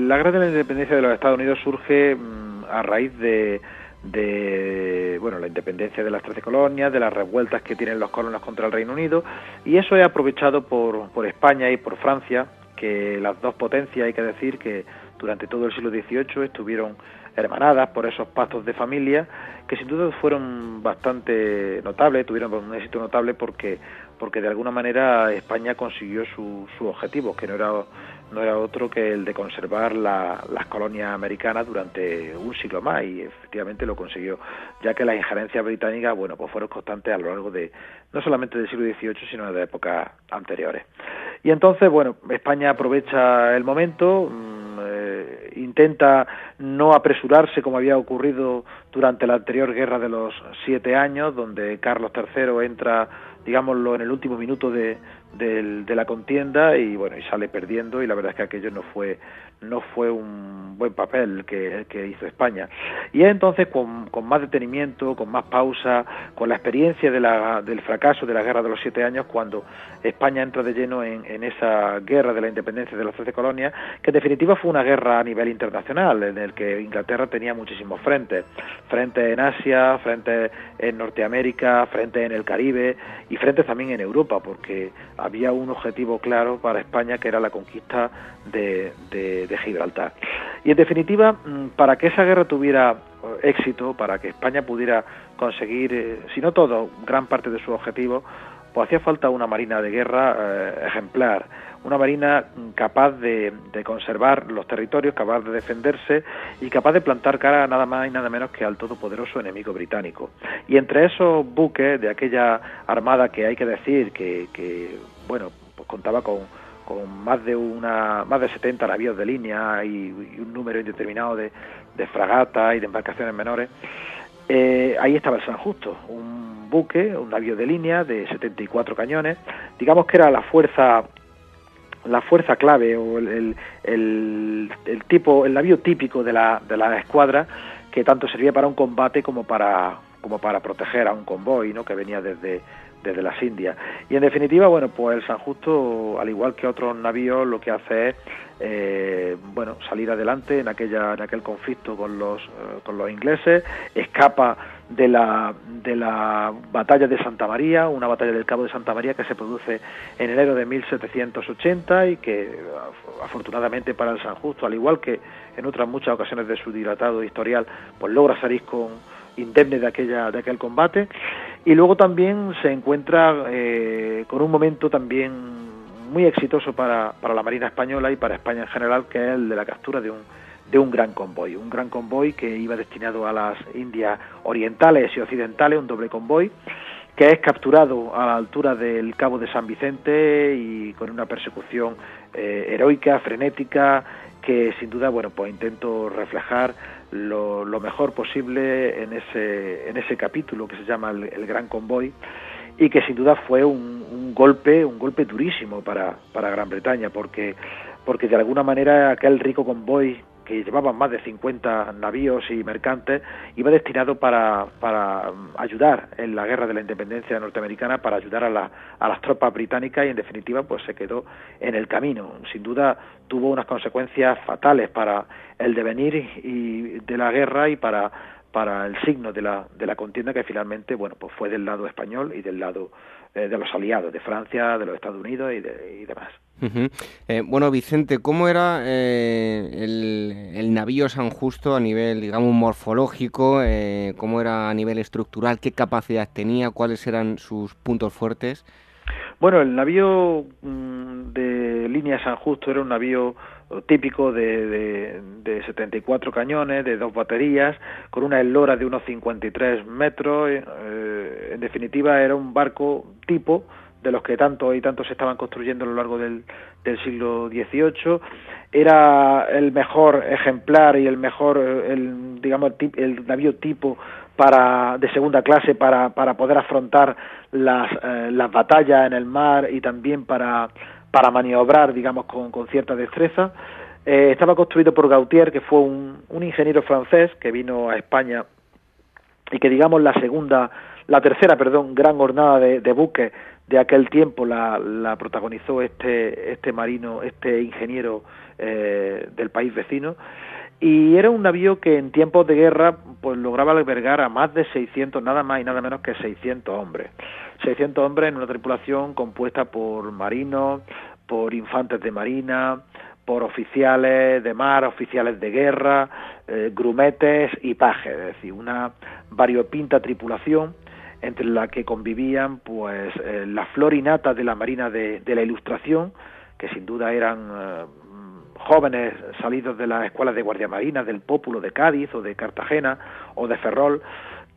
la guerra de la independencia de los Estados Unidos surge mm, a raíz de de bueno la independencia de las trece colonias, de las revueltas que tienen los colonos contra el Reino Unido, y eso es aprovechado por, por España y por Francia, que las dos potencias hay que decir que durante todo el siglo XVIII estuvieron hermanadas por esos pactos de familia que sin duda fueron bastante notables, tuvieron un éxito notable porque porque de alguna manera España consiguió su, su objetivo, que no era no era otro que el de conservar las colonias americanas durante un siglo más y efectivamente lo consiguió, ya que las injerencias británicas, bueno, pues fueron constantes a lo largo de no solamente del siglo XVIII, sino de épocas anteriores. Y entonces, bueno, España aprovecha el momento, mm, eh, intenta no apresurarse como había ocurrido durante la anterior guerra de los siete años, donde Carlos III entra digámoslo, en el último minuto de, de, la contienda y bueno, y sale perdiendo y la verdad es que aquello no fue no fue un buen papel que, que hizo España. Y entonces con, con, más detenimiento, con más pausa, con la experiencia de la, del fracaso de la guerra de los siete años, cuando España entra de lleno en, en esa guerra de la independencia de las trece colonias, que en definitiva fue una guerra a nivel internacional, en el que Inglaterra tenía muchísimos frentes, frentes en Asia, frentes en Norteamérica, frentes en el Caribe y frentes también en Europa, porque había un objetivo claro para España que era la conquista de, Gibraltar. Y en definitiva, mm, para que esa guerra tuviera eh, éxito, para que España pudiera conseguir, eh, si no todo, gran parte de su objetivo, pues hacía falta una marina de guerra eh, ejemplar, una marina capaz de, conservar los territorios, capaz de defenderse y capaz de plantar cara nada más y nada menos que al todopoderoso enemigo británico. Y entre esos buques de aquella armada que hay que decir que, bueno, pues contaba con, más de una más de 70 navíos de línea y, un número indeterminado de, de fragatas y de embarcaciones menores, eh, ahí estaba el San Justo, un buque, un navío de línea de 74 cañones, digamos que era la fuerza la fuerza clave o el, el, tipo el navío típico de la, de la escuadra que tanto servía para un combate como para como para proteger a un convoy ¿no? que venía desde desde las Indias. Y en definitiva, bueno, pues el San Justo, al igual que otros navíos, lo que hace es eh, bueno, salir adelante en aquella en aquel conflicto con los eh, con los ingleses, escapa de la de la batalla de Santa María, una batalla del Cabo de Santa María que se produce en enero de 1780 y que afortunadamente para el San Justo, al igual que en otras muchas ocasiones de su dilatado historial, pues logra salir con indemne de aquella de aquel combate. Y luego también se encuentra eh, con un momento también muy exitoso para, para la Marina Española y para España en general, que es el de la captura de un, de un gran convoy, un gran convoy que iba destinado a las Indias orientales y occidentales, un doble convoy, que es capturado a la altura del Cabo de San Vicente y con una persecución eh, heroica, frenética, que sin duda, bueno, pues intento reflejar lo, mejor posible en ese, en ese capítulo que se llama el Gran Convoy y que sin duda fue un, un golpe, un golpe durísimo para, para Gran Bretaña, porque, porque de alguna manera aquel rico convoy que llevaba más de 50 navíos y mercantes, iba destinado para, para ayudar en la guerra de la independencia norteamericana, para ayudar a, la, a las tropas británicas y en definitiva pues se quedó en el camino. Sin duda tuvo unas consecuencias fatales para el devenir y de la guerra y para para el signo de la, de la contienda que finalmente bueno pues fue del lado español y del lado eh, de los aliados de Francia de los Estados Unidos y, de, demás. Eh, bueno Vicente cómo era eh, el, el, navío San Justo a nivel digamos morfológico cómo era a nivel estructural qué capacidad tenía cuáles eran sus puntos fuertes bueno el navío mm, de línea San Justo era un navío típico de, de, de, 74 cañones, de dos baterías, con una eslora de unos 53 metros. Eh, en definitiva, era un barco tipo de los que tanto y tanto se estaban construyendo a lo largo del, del siglo XVIII. Era el mejor ejemplar y el mejor, el, digamos, el navío tipo para de segunda clase para, para poder afrontar las, eh, las batallas en el mar y también para para maniobrar, digamos, con, con cierta destreza. Eh, estaba construido por Gautier, que fue un, un, ingeniero francés que vino a España y que, digamos, la segunda, la tercera, perdón, gran jornada de, de buques de aquel tiempo la, la, protagonizó este, este marino, este ingeniero eh, del país vecino. Y era un navío que en tiempos de guerra pues lograba albergar a más de 600, nada más y nada menos que 600 hombres. 600 hombres en una tripulación compuesta por marinos, por infantes de marina, por oficiales de mar, oficiales de guerra, eh, grumetes y pajes, es decir, una variopinta tripulación entre la que convivían pues eh, la florinata de la marina de, la ilustración, que sin duda eran eh, jóvenes salidos de las escuelas de guardia marina del Pópulo de Cádiz o de Cartagena o de Ferrol,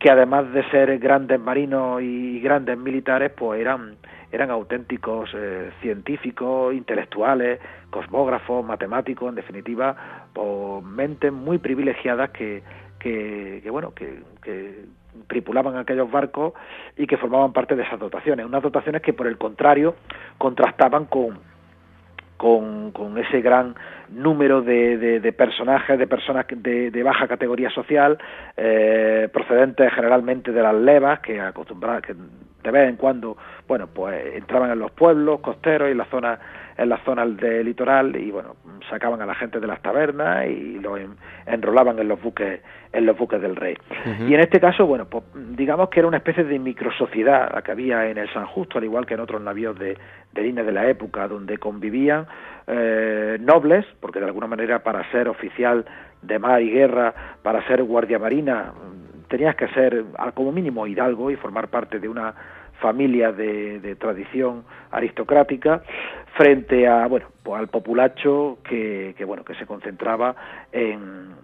que además de ser grandes marinos y grandes militares, pues eran, eran auténticos eh, científicos, intelectuales, cosmógrafos, matemáticos, en definitiva, pues, mentes muy privilegiadas que, que, bueno, que, que tripulaban aquellos barcos y que formaban parte de esas dotaciones, unas dotaciones que por el contrario contrastaban con, con, con ese gran número de, de, personajes, de personas de, de baja categoría social, eh, procedentes generalmente de las levas, que acostumbraban, que de vez en cuando, bueno, pues entraban en los pueblos costeros y en las zonas en las zonas del litoral y bueno, sacaban a la gente de las tabernas y lo enrolaban en los buques en los buques del rey. Y en este caso, bueno, pues digamos que era una especie de microsociedad la que había en el San Justo, al igual que en otros navíos de, de línea de la época, donde convivían eh, nobles, porque de alguna manera para ser oficial de mar y guerra, para ser guardia marina, tenías que ser como mínimo hidalgo y formar parte de una familia de, tradición aristocrática frente a bueno pues al populacho que, que bueno que se concentraba en,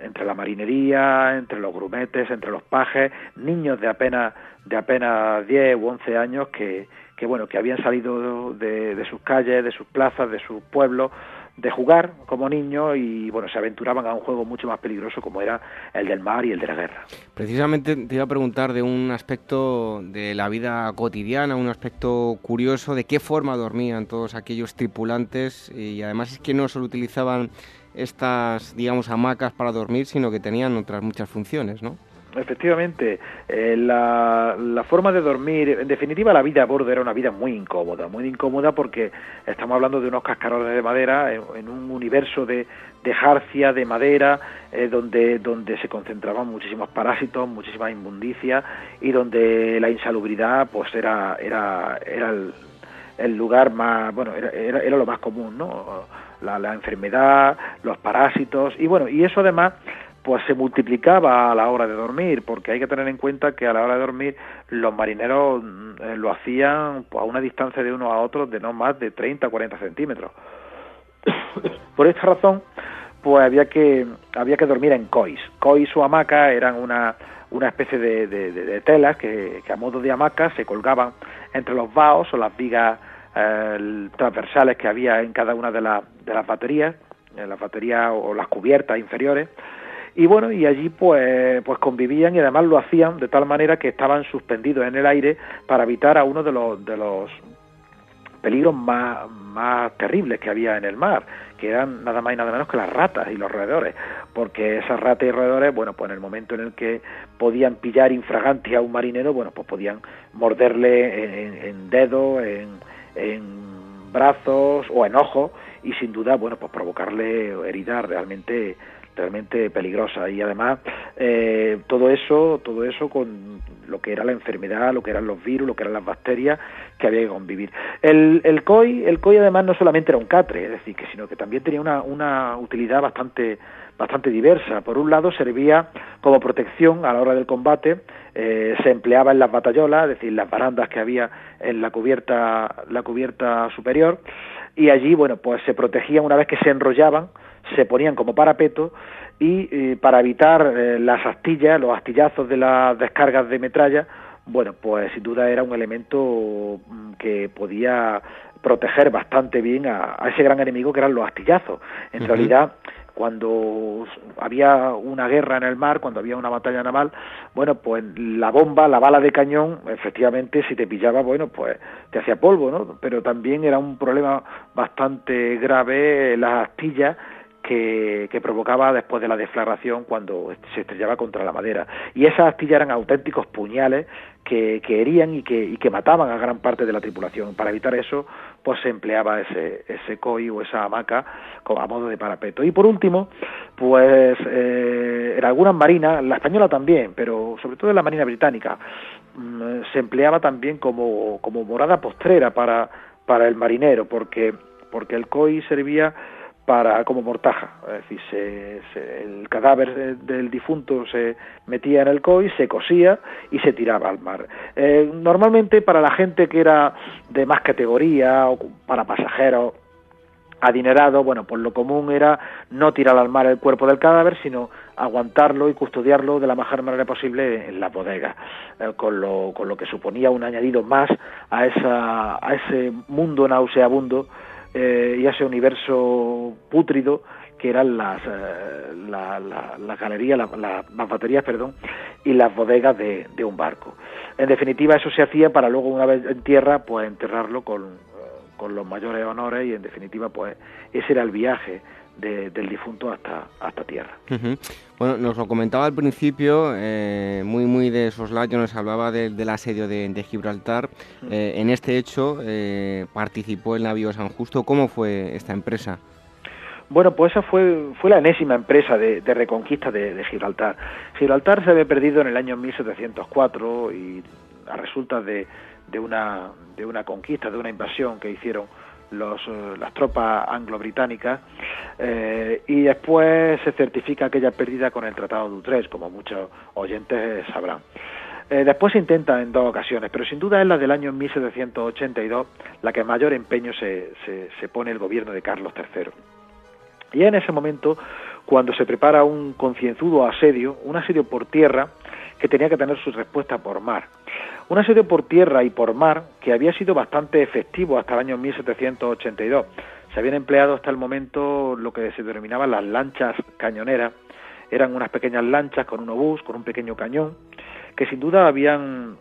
entre la marinería entre los grumetes entre los pajes niños de apenas de apenas 10 u 11 años que, que bueno que habían salido de, de sus calles de sus plazas de sus pueblos de jugar como niño y bueno se aventuraban a un juego mucho más peligroso como era el del mar y el de la guerra. Precisamente te iba a preguntar de un aspecto de la vida cotidiana, un aspecto curioso de qué forma dormían todos aquellos tripulantes y además es que no solo utilizaban estas digamos hamacas para dormir, sino que tenían otras muchas funciones, ¿no? Efectivamente, eh, la, forma de dormir, en definitiva la vida a bordo era una vida muy incómoda, muy incómoda porque estamos hablando de unos cascarones de madera en, un universo de, de jarcia, de madera, eh, donde, donde se concentraban muchísimos parásitos, muchísimas inmundicias y donde la insalubridad pues era, era, era el, lugar más, bueno, era, era, lo más común, ¿no? La, la enfermedad, los parásitos y bueno, y eso además pues se multiplicaba a la hora de dormir, porque hay que tener en cuenta que a la hora de dormir los marineros eh, lo hacían pues, a una distancia de uno a otro de no más de 30 o 40 centímetros. Por esta razón, pues había que, había que dormir en cois. Cois o hamacas eran una, una especie de, de, telas que, a modo de hamacas se colgaban entre los vaos o las vigas eh, transversales que había en cada una de, de las baterías, en las baterías o las cubiertas inferiores, y bueno y allí pues pues convivían y además lo hacían de tal manera que estaban suspendidos en el aire para evitar a uno de los de los peligros más, más terribles que había en el mar, que eran nada más y nada menos que las ratas y los roedores, porque esas ratas y roedores, bueno, pues en el momento en el que podían pillar infraganti a un marinero, bueno, pues podían morderle en, en dedos, en, en brazos o en ojos y sin duda, bueno, pues provocarle heridas realmente realmente peligrosa. Y además eh, todo eso todo eso con lo que era la enfermedad lo que eran los virus lo que eran las bacterias que había que convivir. El, el COI el COI además no solamente era un catre es decir que sino que también tenía una, una utilidad bastante bastante diversa. Por un lado servía como protección a la hora del combate eh, se empleaba en las batallolas es decir las barandas que había en la cubierta la cubierta superior y allí bueno pues se protegían una vez que se enrollaban se ponían como parapeto y eh, para evitar eh, las astillas, los astillazos de las descargas de metralla, bueno, pues sin duda era un elemento mm, que podía proteger bastante bien a, ese gran enemigo que eran los astillazos. En realidad, cuando había una guerra en el mar, cuando había una batalla naval, bueno, pues la bomba, la bala de cañón, efectivamente, si te pillaba, bueno, pues te hacía polvo, ¿no? Pero también era un problema bastante grave las astillas que, provocaba después de la deflagración cuando se estrellaba contra la madera. Y esas astillas eran auténticos puñales que, herían y que, y que mataban a gran parte de la tripulación. Para evitar eso, pues se empleaba ese, ese coi o esa hamaca a modo de parapeto. Y por último, pues eh, en algunas marinas, la española también, pero sobre todo en la marina británica, mm, se empleaba también como, como morada postrera para, para el marinero, porque, porque el coi servía para como mortaja, es decir, se, el cadáver del difunto se metía en el COI, se cosía y se tiraba al mar. Eh, normalmente para la gente que era de más categoría o para pasajeros adinerados, bueno, pues lo común era no tirar al mar el cuerpo del cadáver, sino aguantarlo y custodiarlo de la mejor manera posible en la bodega, eh, con, lo, con lo que suponía un añadido más a, esa, a ese mundo nauseabundo eh, y ese universo pútrido que eran las, eh, la, la, las baterías, perdón, y las bodegas de, de, un barco. En definitiva, eso se hacía para luego, una vez en tierra, pues enterrarlo con, con los mayores honores y, en definitiva, pues ese era el viaje del difunto hasta, hasta tierra. Bueno, nos lo comentaba al principio, eh, muy muy de soslayo, nos hablaba del asedio de, Gibraltar. Eh, en este hecho eh, participó el navío San Justo. ¿Cómo fue esta empresa? Bueno, pues esa fue, fue la enésima empresa de, reconquista de, Gibraltar. Gibraltar se había perdido en el año 1704 y a resultas de, de, una, de una conquista, de una invasión que hicieron los, eh, las tropas anglo-británicas eh, y después se certifica aquella pérdida con el Tratado de Utrecht, como muchos oyentes sabrán. Eh, después se intenta en dos ocasiones, pero sin duda es la del año 1782 la que mayor empeño se, se, se pone el gobierno de Carlos III. Y en ese momento cuando se prepara un concienzudo asedio, un asedio por tierra, que tenía que tener su respuesta por mar. Un asedio por tierra y por mar que había sido bastante efectivo hasta el año 1782. Se habían empleado hasta el momento lo que se denominaban las lanchas cañoneras. Eran unas pequeñas lanchas con un obús, con un pequeño cañón, que sin duda habían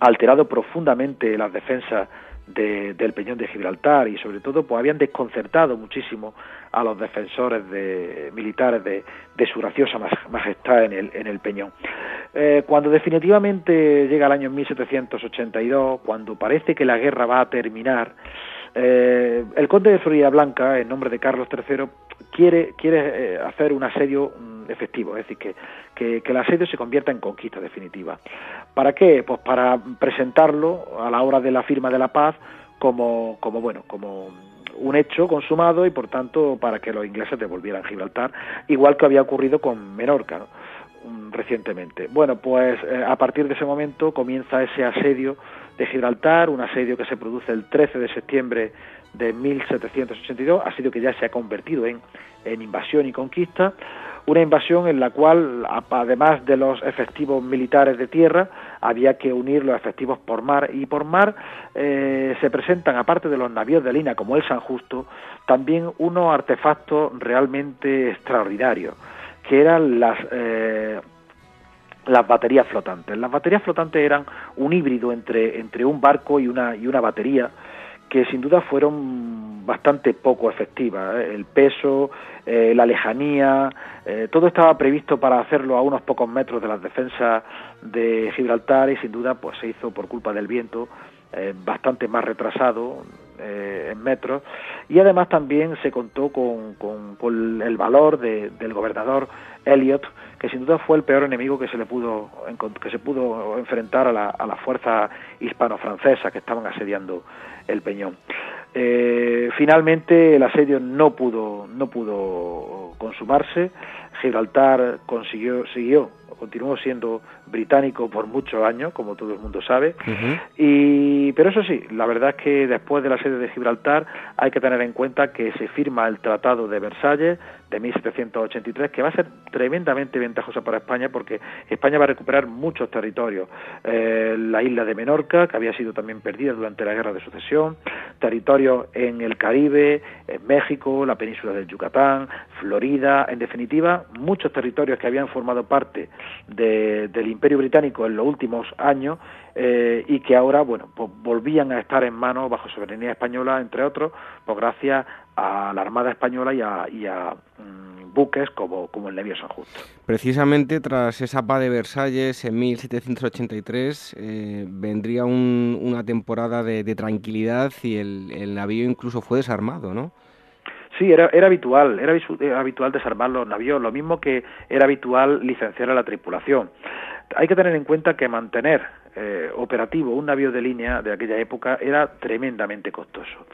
alterado profundamente las defensas del Peñón de Gibraltar y sobre todo pues habían desconcertado muchísimo a los defensores de, militares de, su graciosa majestad en el, en el Peñón. Eh, cuando definitivamente llega el año 1782, cuando parece que la guerra va a terminar, eh, el conde de Florida Blanca, en nombre de Carlos III, quiere, quiere eh, hacer un asedio mm, efectivo, es decir, que, que, que, el asedio se convierta en conquista definitiva. ¿Para qué? Pues para presentarlo a la hora de la firma de la paz como, como bueno, como un hecho consumado y por tanto para que los ingleses devolvieran Gibraltar, igual que había ocurrido con Menorca mm, recientemente. Bueno, pues eh, a partir de ese momento comienza ese asedio de Gibraltar, un asedio que se produce el 13 de septiembre de 1782, asedio que ya se ha convertido en, en invasión y conquista, una invasión en la cual, además de los efectivos militares de tierra, había que unir los efectivos por mar y por mar eh, se presentan, aparte de los navíos de línea como el San Justo, también unos artefactos realmente extraordinarios, que eran las eh, las baterías flotantes. Las baterías flotantes eran un híbrido entre, entre un barco y una, y una batería que sin duda fueron bastante poco efectivas. ¿eh? El peso, eh, la lejanía, eh, todo estaba previsto para hacerlo a unos pocos metros de las defensas de Gibraltar y sin duda pues se hizo por culpa del viento bastante más retrasado en metros y además también se contó con, con, el valor del gobernador Elliot que sin duda fue el peor enemigo que se le pudo que se pudo enfrentar a la, a la fuerza hispano-francesa que estaban asediando el Peñón. Eh, finalmente el asedio no pudo no pudo consumarse. Gibraltar consiguió siguió continuó siendo británico por muchos años, como todo el mundo sabe. y, pero eso sí, la verdad es que después de la sede de Gibraltar hay que tener en cuenta que se firma el Tratado de Versalles de 1783, que va a ser tremendamente ventajosa para España porque España va a recuperar muchos territorios. Eh, la isla de Menorca, que había sido también perdida durante la Guerra de Sucesión, territorios en el Caribe, en México, la península del Yucatán, Florida, en definitiva, muchos territorios que habían formado parte del Imperio Británico en los últimos años eh, y que ahora, bueno, pues volvían a estar en manos bajo soberanía española, entre otros, pues gracias a la Armada Española y a, mm, buques como, como el Nevio San Justo. Precisamente tras esa paz de Versalles en 1783 eh, vendría una temporada de, tranquilidad y el, navío incluso fue desarmado, ¿no? Sí, era, era habitual, era, habitual desarmar los navíos, lo mismo que era habitual licenciar a la tripulación. Hay que tener en cuenta que mantener eh, operativo un navío de línea de aquella época era tremendamente costoso.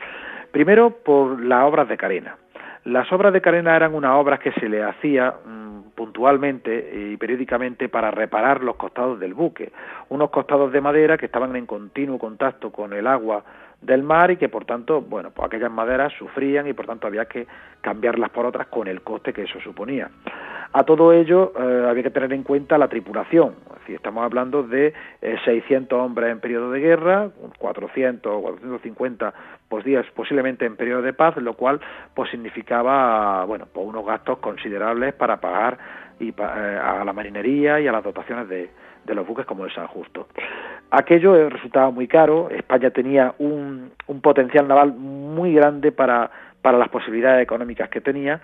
Primero por las obras de carena. Las obras de carena eran unas obras que se le hacía mm, puntualmente y periódicamente para reparar los costados del buque, unos costados de madera que estaban en continuo contacto con el agua del mar y que por tanto, bueno, pues aquellas maderas sufrían y por tanto había que cambiarlas por otras con el coste que eso suponía. A todo ello eh, había que tener en cuenta la tripulación, es estamos hablando de 600 eh, hombres en periodo de guerra, 400 o 450 pues días posiblemente en periodo de paz, lo cual pues significaba, bueno, pues unos gastos considerables para pagar y, eh, a la marinería y a las dotaciones de, de los buques como el San Justo. Aquello resultaba muy caro, España tenía un, un potencial naval muy grande para, para las posibilidades económicas que tenía,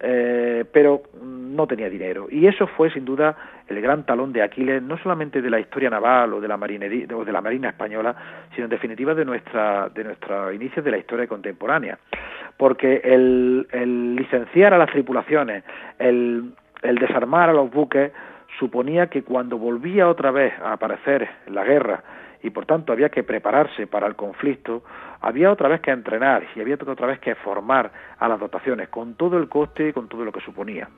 eh, pero no tenía dinero. Y eso fue sin duda el gran talón de Aquiles, no solamente de la historia naval o de la marinería o de la marina española, sino en definitiva de nuestra de nuestros inicios de la historia contemporánea, porque el, el licenciar a las tripulaciones, el, el desarmar a los buques suponía que cuando volvía otra vez a aparecer la guerra y por tanto había que prepararse para el conflicto, había otra vez que entrenar y había otra vez que formar a las dotaciones con todo el coste y con todo lo que suponía.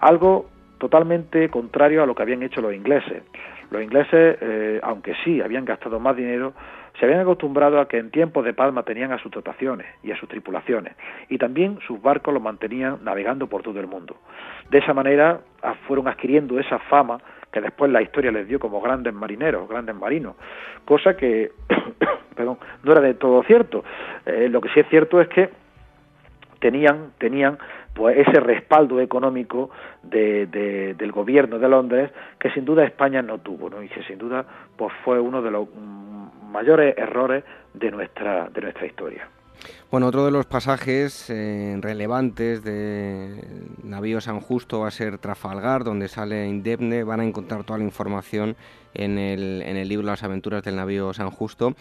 Algo totalmente contrario a lo que habían hecho los ingleses. Los ingleses, eh, aunque sí habían gastado más dinero, se habían acostumbrado a que en tiempos de paz mantenían a sus dotaciones y a sus tripulaciones, y también sus barcos los mantenían navegando por todo el mundo. De esa manera ah, fueron adquiriendo esa fama que después la historia les dio como grandes marineros, grandes marinos, cosa que perdón, no era de todo cierto. Eh, lo que sí es cierto es que tenían, tenían pues ese respaldo económico de, del gobierno de Londres que sin duda España no tuvo, ¿no? y que sin duda pues fue uno de los mayores errores de nuestra, de nuestra historia. Bueno, otro de los pasajes eh, relevantes de Navío San Justo va a ser Trafalgar, donde sale Indemne. Van a encontrar toda la información en el, en el libro Las aventuras del navío San Justo.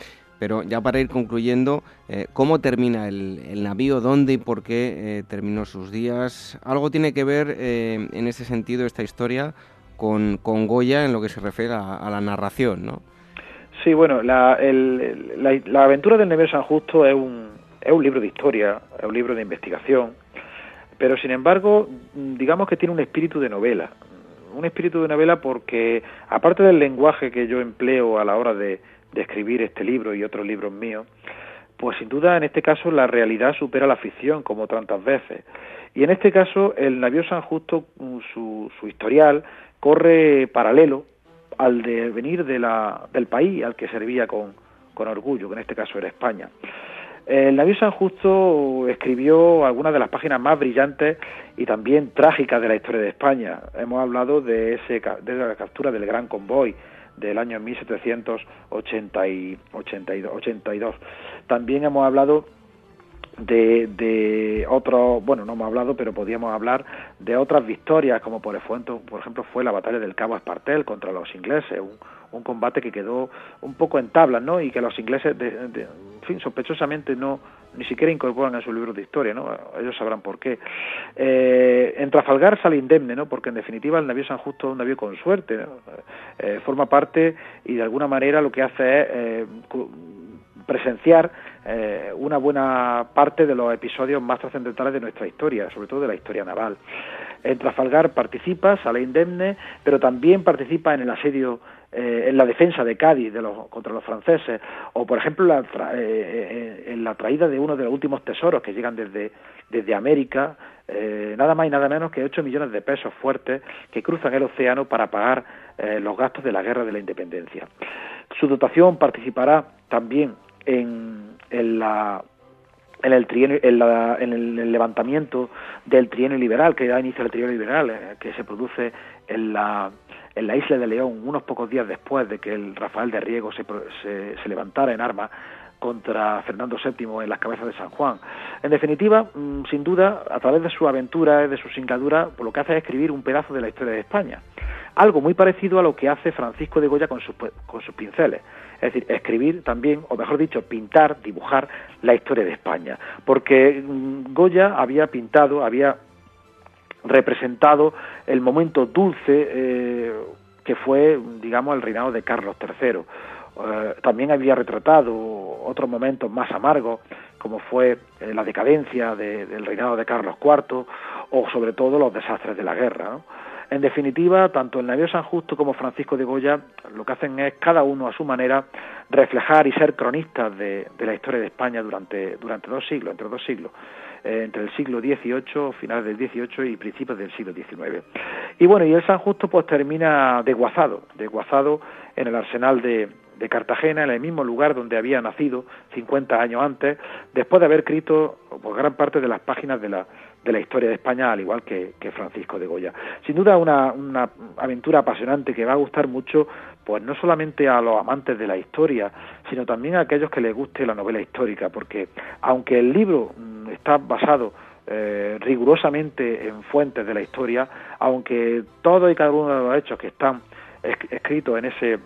Pero ya para ir concluyendo, eh, ¿cómo termina el, navío? ¿Dónde y por qué eh, terminó sus días? ¿Algo tiene que ver en ese sentido esta historia con, con, Goya en lo que se refiere a, la narración, ¿no? Sí, bueno, la, la, aventura del navío San Justo es un, es un libro de historia, es un libro de investigación, pero sin embargo, digamos que tiene un espíritu de novela. Un espíritu de novela porque, aparte del lenguaje que yo empleo a la hora de, escribir este libro y otros libros míos, pues sin duda en este caso la realidad supera la ficción, como tantas veces. Y en este caso, el navío San Justo, su, su historial, corre paralelo al de venir de la, del país al que servía con, con orgullo, que en este caso era España. El navío San Justo escribió algunas de las páginas más brillantes y también trágicas de la historia de España. Hemos hablado de, ese, de la captura del Gran Convoy del año 1782. También hemos hablado de, de otros, bueno, no hemos hablado, pero podíamos hablar de otras victorias, como por ejemplo, por ejemplo fue la batalla del Cabo Espartel contra los ingleses, un, un combate que quedó un poco en tablas, ¿no? Y que los ingleses, de, en fin, sospechosamente no ni siquiera incorporan en su libro de historia, ¿no? Ellos sabrán por qué. Eh, en Trafalgar sale indemne, ¿no? Porque en definitiva el navío San Justo es un navío con suerte, eh, forma parte y de alguna manera lo que hace es eh, presenciar eh, una buena parte de los episodios más trascendentales de nuestra historia, sobre todo de la historia naval. En Trafalgar participa, sale indemne, pero también participa en el asedio, eh, en la defensa de Cádiz de los, contra los franceses, o por ejemplo eh, en la traída de uno de los últimos tesoros que llegan desde, desde América, nada más y nada menos que 8 millones de pesos fuertes que cruzan el océano para pagar los gastos de la guerra de la independencia. Su dotación participará también en, en la en el, trienio, en, la, en, el, levantamiento del trienio liberal, que da inicio al trienio liberal, eh, que se produce en la, en la isla de León, unos pocos días después de que el Rafael de Riego se, se, se levantara en armas contra Fernando VII en las cabezas de San Juan. En definitiva, mm, sin duda, a través de su aventura, de su singladura, lo que hace es escribir un pedazo de la historia de España. Algo muy parecido a lo que hace Francisco de Goya con sus, con sus pinceles. Es decir, escribir también, o mejor dicho, pintar, dibujar la historia de España. Porque mm, Goya había pintado, había representado el momento dulce eh, que fue, digamos, el reinado de Carlos III. Eh, también había retratado otros momentos más amargos, como fue eh, la decadencia del reinado de Carlos IV o sobre todo los desastres de la guerra. En definitiva, tanto el navío San Justo como Francisco de Goya lo que hacen es, cada uno a su manera, reflejar y ser cronistas de, la historia de España durante, durante dos siglos, entre dos siglos, eh, entre el siglo XVIII, finales del XVIII y principios del siglo XIX. Y bueno, y el San Justo pues termina desguazado, desguazado en el arsenal de, de Cartagena, en el mismo lugar donde había nacido 50 años antes, después de haber escrito pues, gran parte de las páginas de la, de la historia de España, al igual que, Francisco de Goya. Sin duda una, una, aventura apasionante que va a gustar mucho, pues no solamente a los amantes de la historia, sino también a aquellos que les guste la novela histórica, porque aunque el libro mm, está basado eh, rigurosamente en fuentes de la historia, aunque todo y cada uno de los hechos que están escritos en ese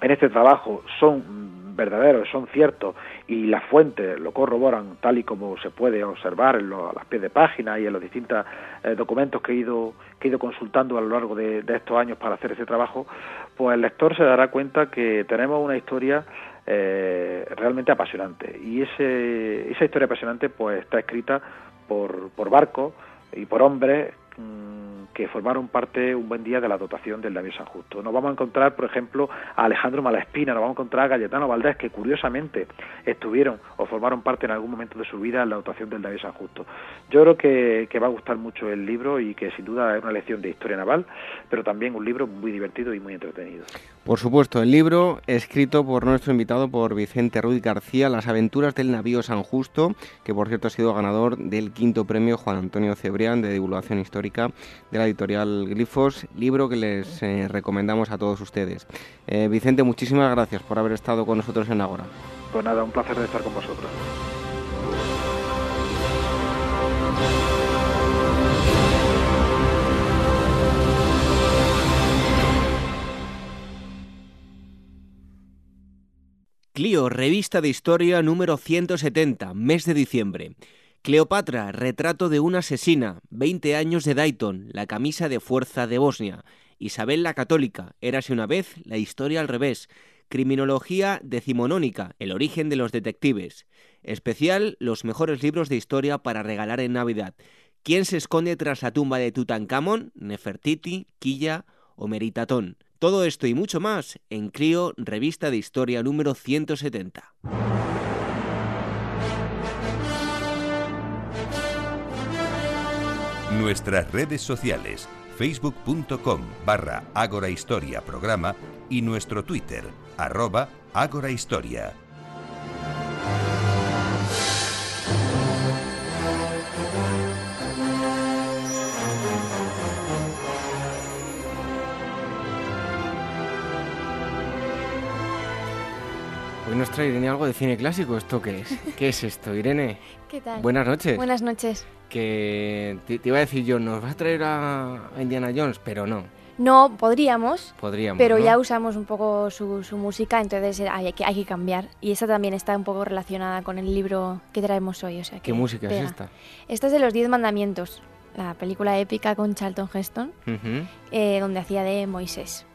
en este trabajo son verdaderos, son ciertos y las fuentes lo corroboran tal y como se puede observar en los, a las pies de página y en los distintos eh, documentos que he ido que he ido consultando a lo largo de, estos años para hacer ese trabajo, pues el lector se dará cuenta que tenemos una historia eh, realmente apasionante. Y ese, esa historia apasionante pues está escrita por, por barcos y por hombres mm, que formaron parte un buen día de la dotación del navío San Justo. Nos vamos a encontrar, por ejemplo, a Alejandro Malaspina, nos vamos a encontrar a Galletano Valdés, que curiosamente estuvieron o formaron parte en algún momento de su vida en la dotación del navío San Justo. Yo creo que va a gustar mucho el libro y que sin duda es una lección de historia naval, pero también un libro muy divertido y muy entretenido. Por supuesto, el libro escrito por nuestro invitado, por Vicente Ruiz García, Las aventuras del navío San Justo, que por cierto ha sido ganador del quinto premio Juan Antonio Cebrián de divulgación histórica de la editorial Glifos, libro que les eh, recomendamos a todos ustedes. Eh, Vicente, muchísimas gracias por haber estado con nosotros en Agora. Pues nada, un placer de estar con vosotros. Clio, revista de historia número 170, mes de diciembre. Cleopatra, retrato de una asesina, 20 años de Dayton, la camisa de fuerza de Bosnia. Isabel la Católica, érase una vez la historia al revés. Criminología decimonónica, el origen de los detectives. Especial, los mejores libros de historia para regalar en Navidad. ¿Quién se esconde tras la tumba de Tutankamón? Nefertiti, Quilla o Meritatón. Todo esto y mucho más en Clio, revista de historia número 170. Nuestras redes sociales, facebook.com barra Ágora Historia Programa y nuestro Twitter, arroba Ágora Historia. Hoy nos trae Irene algo de cine clásico. ¿Esto qué es? ¿Qué es esto, Irene? ¿Qué tal? Buenas noches. Buenas noches. Que te, te iba a decir yo, nos vas a traer a, a Indiana Jones, pero no. No, podríamos, Podríamos. pero ¿no? ya usamos un poco su, su música, entonces hay que, hay que cambiar. Y esta también está un poco relacionada con el libro que traemos hoy. O sea, ¿Qué música pega. es esta? Esta es de los Diez Mandamientos, la película épica con Charlton Heston, eh, donde hacía de Moisés.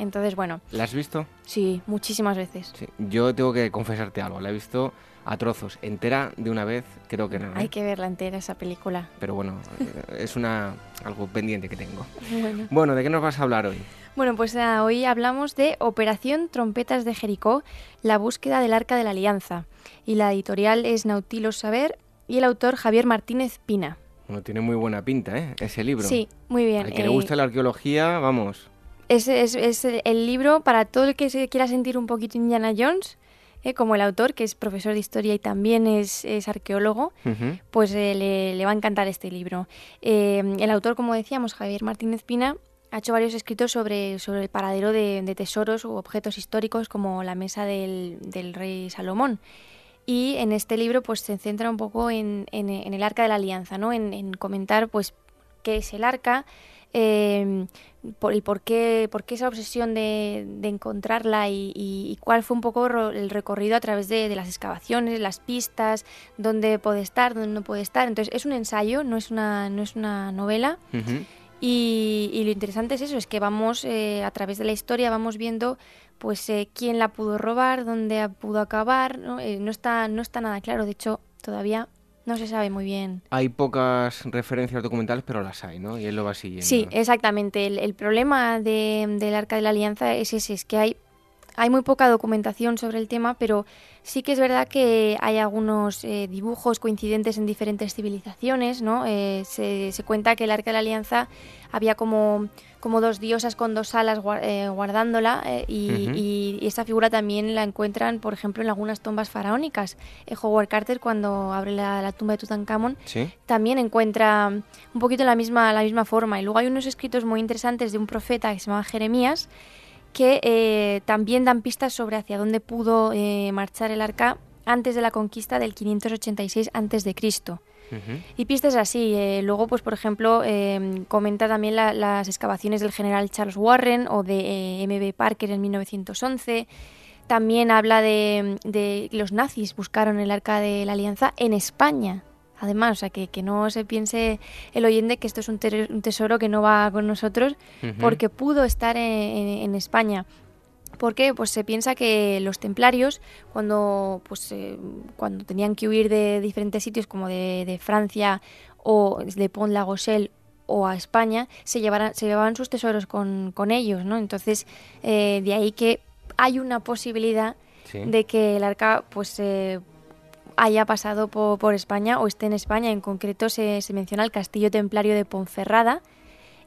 Entonces, bueno, ¿La has visto? sí, muchísimas veces. Sí. Yo tengo que confesarte algo. La he visto a trozos. Entera de una vez, creo que no. ¿eh? Hay que verla entera esa película. Pero bueno, eh, es una algo pendiente que tengo. Bueno. Bueno, ¿de qué nos vas a hablar hoy? Bueno, pues ah, hoy hablamos de Operación Trompetas de Jericó, la búsqueda del Arca de la Alianza. Y la editorial es Nautilus Saber y el autor Javier Martínez Pina. Bueno, tiene muy buena pinta, ¿eh? Ese libro. Sí, muy bien. Al que le eh, gusta la arqueología, vamos. Es, es- es el libro para todo el que se quiera sentir un poquito Indiana Jones, eh, como el autor, que es profesor de historia y también es, es arqueólogo, pues eh, le, le va a encantar este libro. Eh, el autor, como decíamos, Javier Martínez Pina, ha hecho varios escritos sobre, sobre el paradero de, de tesoros u objetos históricos como la mesa del, del rey Salomón. Y en este libro pues se centra un poco en, en- en el arca de la alianza, ¿no? en, en comentar pues qué es el arca, eh, por, y por qué, por qué esa obsesión de, de encontrarla y, y- y cuál fue un poco el recorrido a través de, de las excavaciones, las pistas, dónde puede estar, dónde no puede estar. Entonces es un ensayo, no es una, no es una novela. Y lo interesante es eso, es que vamos eh, a través de la historia, vamos viendo pues eh, quién la pudo robar, dónde pudo acabar, ¿no? Eh, no está, no está nada claro, de hecho todavía no se sabe muy bien. Hay pocas referencias documentales, pero las hay, ¿no? Y él lo va siguiendo. Sí, exactamente. El, el problema de- del Arca de la Alianza es ese, es que hay, hay muy poca documentación sobre el tema, pero sí que es verdad que hay algunos eh, dibujos coincidentes en diferentes civilizaciones, ¿no? Eh, se, se cuenta que el Arca de la Alianza había como, como dos diosas con dos alas eh, guardándola eh, y, Ujú. y- y esa figura también la encuentran, por ejemplo, en algunas tumbas faraónicas. Eh, Howard Carter, cuando abre la, la tumba de Tutankamón, Sí. también encuentra un poquito la misma, la misma forma. Y luego hay unos escritos muy interesantes de un profeta que se llama Jeremías, que eh, también dan pistas sobre hacia dónde pudo eh, marchar el arca antes de la conquista del 586 antes de Cristo. Y pistas así. Eh, luego, pues por ejemplo, em, comenta también las excavaciones del general Charles Warren o de M.B. Parker en 1911. También habla de, de los nazis buscaron el arca de la alianza en España. Además, o sea, que, que, no se piense el oyente que esto es un, tesoro que no va con nosotros, porque pudo estar en, España. ¿Por qué? Pues se piensa que los templarios, cuando, pues, eh, cuando tenían que huir de diferentes sitios como de, Francia o de Pont la o a España, se, llevaran, se llevaban sus tesoros con, con ellos, ¿no? Entonces, eh, de ahí que hay una posibilidad de que el arca pues eh, haya pasado por, España o esté en España. En concreto se, menciona el castillo templario de Ponferrada.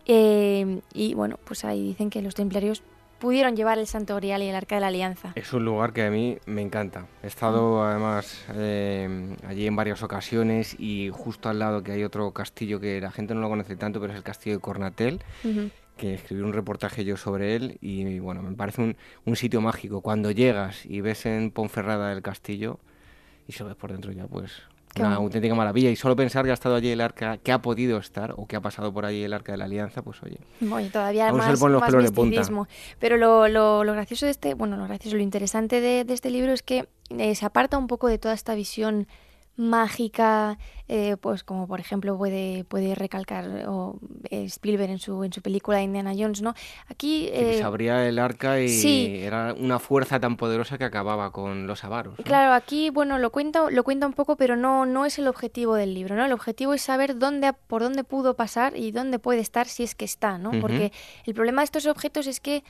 Eh, y bueno, pues ahí dicen que los templarios pudieron llevar el Santo Grial y el Arca de la Alianza. Es un lugar que a mí me encanta. He estado mm. además eh, allí en varias ocasiones y justo al lado que hay otro castillo que la gente no lo conoce tanto, pero es el castillo de Cornatel. que escribí un reportaje yo sobre él y bueno, me parece un, un sitio mágico. Cuando llegas y ves en Ponferrada el castillo, y se ves por dentro ya, pues una auténtica maravilla. Y solo pensar que ha estado allí el arca, que ha podido estar o que ha pasado por allí el arca de la alianza, pues oye. Bueno, todavía más, más misticismo. Pero lo, lo, lo, gracioso de este, bueno, lo gracioso, lo interesante de, de este libro es que eh, se aparta un poco de toda esta visión mágica, eh, pues como por ejemplo puede, puede recalcar o, eh, Spielberg en su, en su película Indiana Jones, ¿no? Aquí... Eh, se abría el arca y era una fuerza tan poderosa que acababa con los avaros. Claro, aquí, bueno, lo cuenta, lo cuenta un poco, pero no, no es el objetivo del libro, ¿no? El objetivo es saber dónde, por dónde pudo pasar y dónde puede estar si es que está, ¿no? Porque el problema de estos objetos es que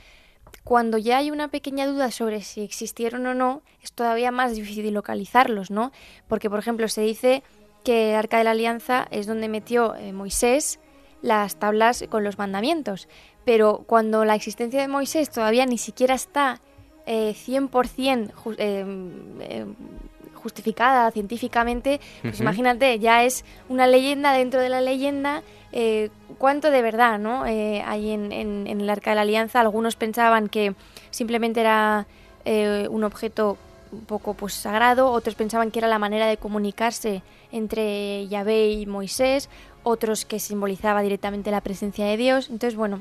cuando ya hay una pequeña duda sobre si existieron o no, es todavía más difícil localizarlos, ¿no? Porque, por ejemplo, se dice que el Arca de la Alianza es donde metió eh, Moisés las tablas con los mandamientos, pero cuando la existencia de Moisés todavía ni siquiera está eh, 100% eh, justificada científicamente, pues imagínate, ya es una leyenda dentro de la leyenda eh, cuánto de verdad ¿no? Eh, hay en, el Arca de la Alianza. Algunos pensaban que simplemente era eh, un objeto un poco pues sagrado, otros pensaban que era la manera de comunicarse entre Yahvé y Moisés, otros que simbolizaba directamente la presencia de Dios. Entonces, bueno,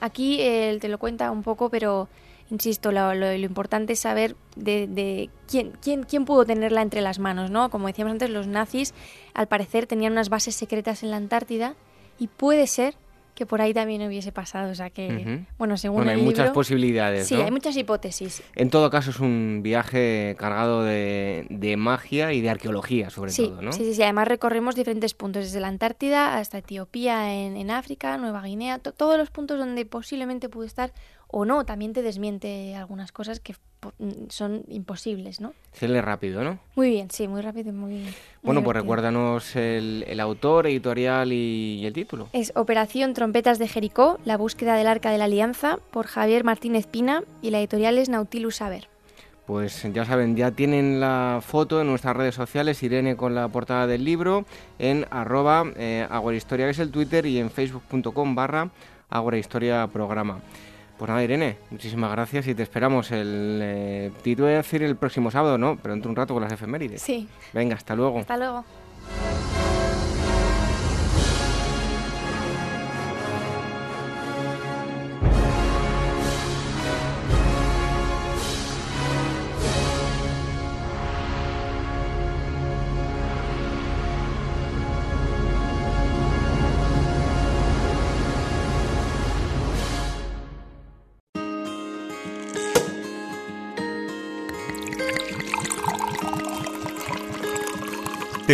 aquí él te lo cuenta un poco, pero insisto, lo, importante es saber de, quién, quién, quién, pudo tenerla entre las manos, ¿no? Como decíamos antes, los nazis al parecer tenían unas bases secretas en la Antártida y puede ser que por ahí también hubiese pasado. O sea que, bueno, según bueno, hay muchas posibilidades. Sí, hay muchas hipótesis. En todo caso, es un viaje cargado de, de magia y de arqueología, sobre todo, ¿no? Sí, sí, sí. Además, recorremos diferentes puntos, desde la Antártida hasta Etiopía, en, en África, Nueva Guinea, todos los puntos donde posiblemente pudo estar o no, también te desmiente algunas cosas que mm, son imposibles, ¿no? Se lee rápido, ¿no? Muy bien, sí, muy rápido y muy bueno, pues recuérdanos el, autor, editorial y, el título. Es Operación Trompetas de Jericó, la búsqueda del Arca de la Alianza, por Javier Martínez Pina, y la editorial es Nautilus Saber. Pues ya saben, ya tienen la foto en nuestras redes sociales, Irene con la portada del libro, en arroba eh, agorahistoria, que es el Twitter, y en facebook.com barra programa. Pues nada, Irene, muchísimas gracias y te esperamos el eh, título de decir el próximo sábado, ¿no? Pero entre un rato con las efemérides. Sí. Venga, hasta luego. Hasta luego.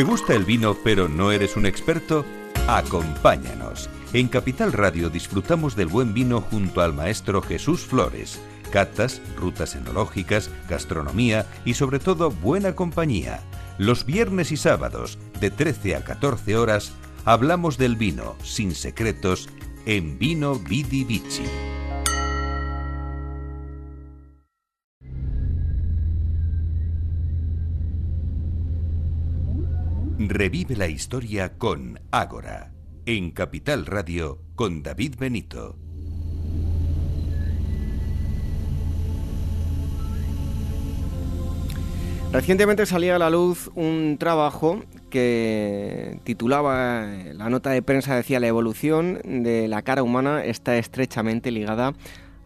¿Te gusta el vino pero no eres un experto? Acompáñanos. En Capital Radio disfrutamos del buen vino junto al maestro Jesús Flores. Catas, rutas enológicas, gastronomía y sobre todo buena compañía. Los viernes y sábados, de 13 a 14 horas, hablamos del vino sin secretos en Vino Vidi Vici. Revive la historia con Ágora, en Capital Radio con David Benito. Recientemente salía a la luz un trabajo que titulaba, la nota de prensa decía, la evolución de la cara humana está estrechamente ligada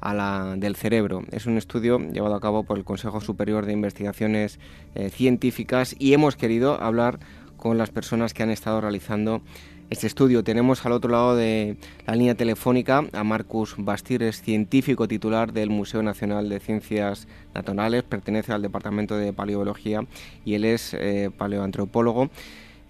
a la del cerebro. Es un estudio llevado a cabo por el Consejo Superior de Investigaciones eh, Científicas y hemos querido hablar con las personas que han estado realizando este estudio. Tenemos al otro lado de la línea telefónica a Marcus Bastires, científico titular del Museo Nacional de Ciencias Naturales, pertenece al Departamento de Paleobiología y él es eh, paleoantropólogo.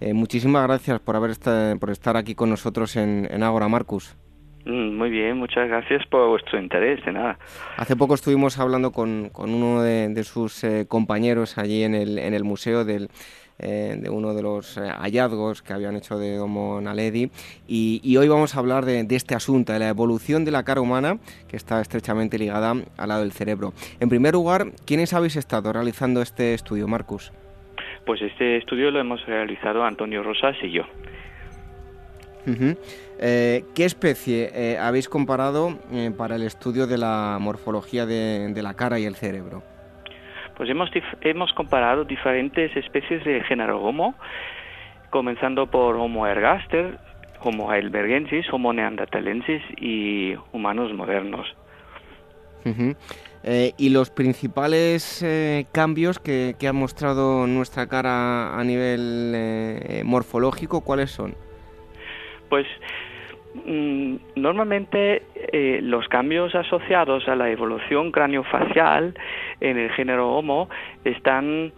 Eh, muchísimas gracias por, haber por estar aquí con nosotros en, en Ágora, Marcus. Mm, muy bien, muchas gracias por vuestro interés, de nada. Hace poco estuvimos hablando con, con uno de, sus eh, compañeros allí en el, en el museo del, eh, de uno de los eh, hallazgos que habían hecho de Homo naledi y, hoy vamos a hablar de, este asunto, de la evolución de la cara humana que está estrechamente ligada al lado del cerebro. En primer lugar, ¿quiénes habéis estado realizando este estudio, Marcus? Pues este estudio lo hemos realizado Antonio Rosas y yo. Eh, ¿Qué especie habéis comparado para el estudio de la morfología de la cara y el cerebro? Pues hemos, hemos comparado diferentes especies de género Homo, comenzando por Homo ergaster, Homo heidelbergensis, Homo neanderthalensis y humanos modernos. Eh, ¿Y los principales eh, cambios que, ha mostrado nuestra cara a nivel eh, morfológico, cuáles son? Pues normalmente eh, los cambios asociados a la evolución craniofacial en el género Homo están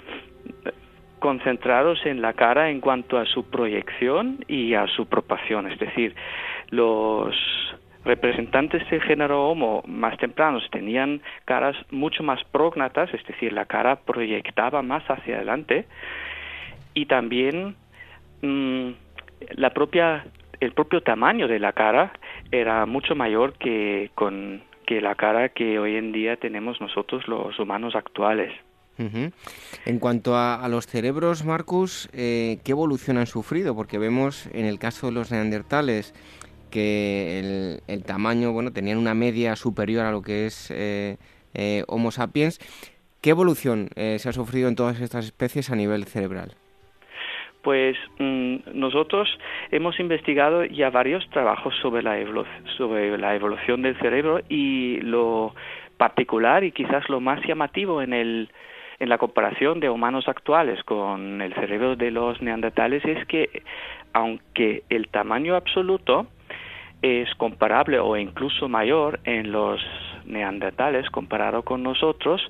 concentrados en la cara en cuanto a su proyección y a su proporción, es decir, los representantes del género Homo más tempranos tenían caras mucho más prógnatas, es decir, la cara proyectaba más hacia adelante y también mm, la propia el propio tamaño de la cara era mucho mayor que con que la cara que hoy en día tenemos nosotros los humanos actuales. En cuanto a, los cerebros, Marcus, eh, ¿qué evolución han sufrido? Porque vemos en el caso de los neandertales que el, tamaño, bueno, tenían una media superior a lo que es eh, eh, Homo sapiens. ¿Qué evolución se ha sufrido en todas estas especies a nivel cerebral? Pues mm, nosotros hemos investigado ya varios trabajos sobre la, sobre la evolución del cerebro y lo particular y quizás lo más llamativo en el en la comparación de humanos actuales con el cerebro de los neandertales es que aunque el tamaño absoluto es comparable o incluso mayor en los neandertales comparado con nosotros,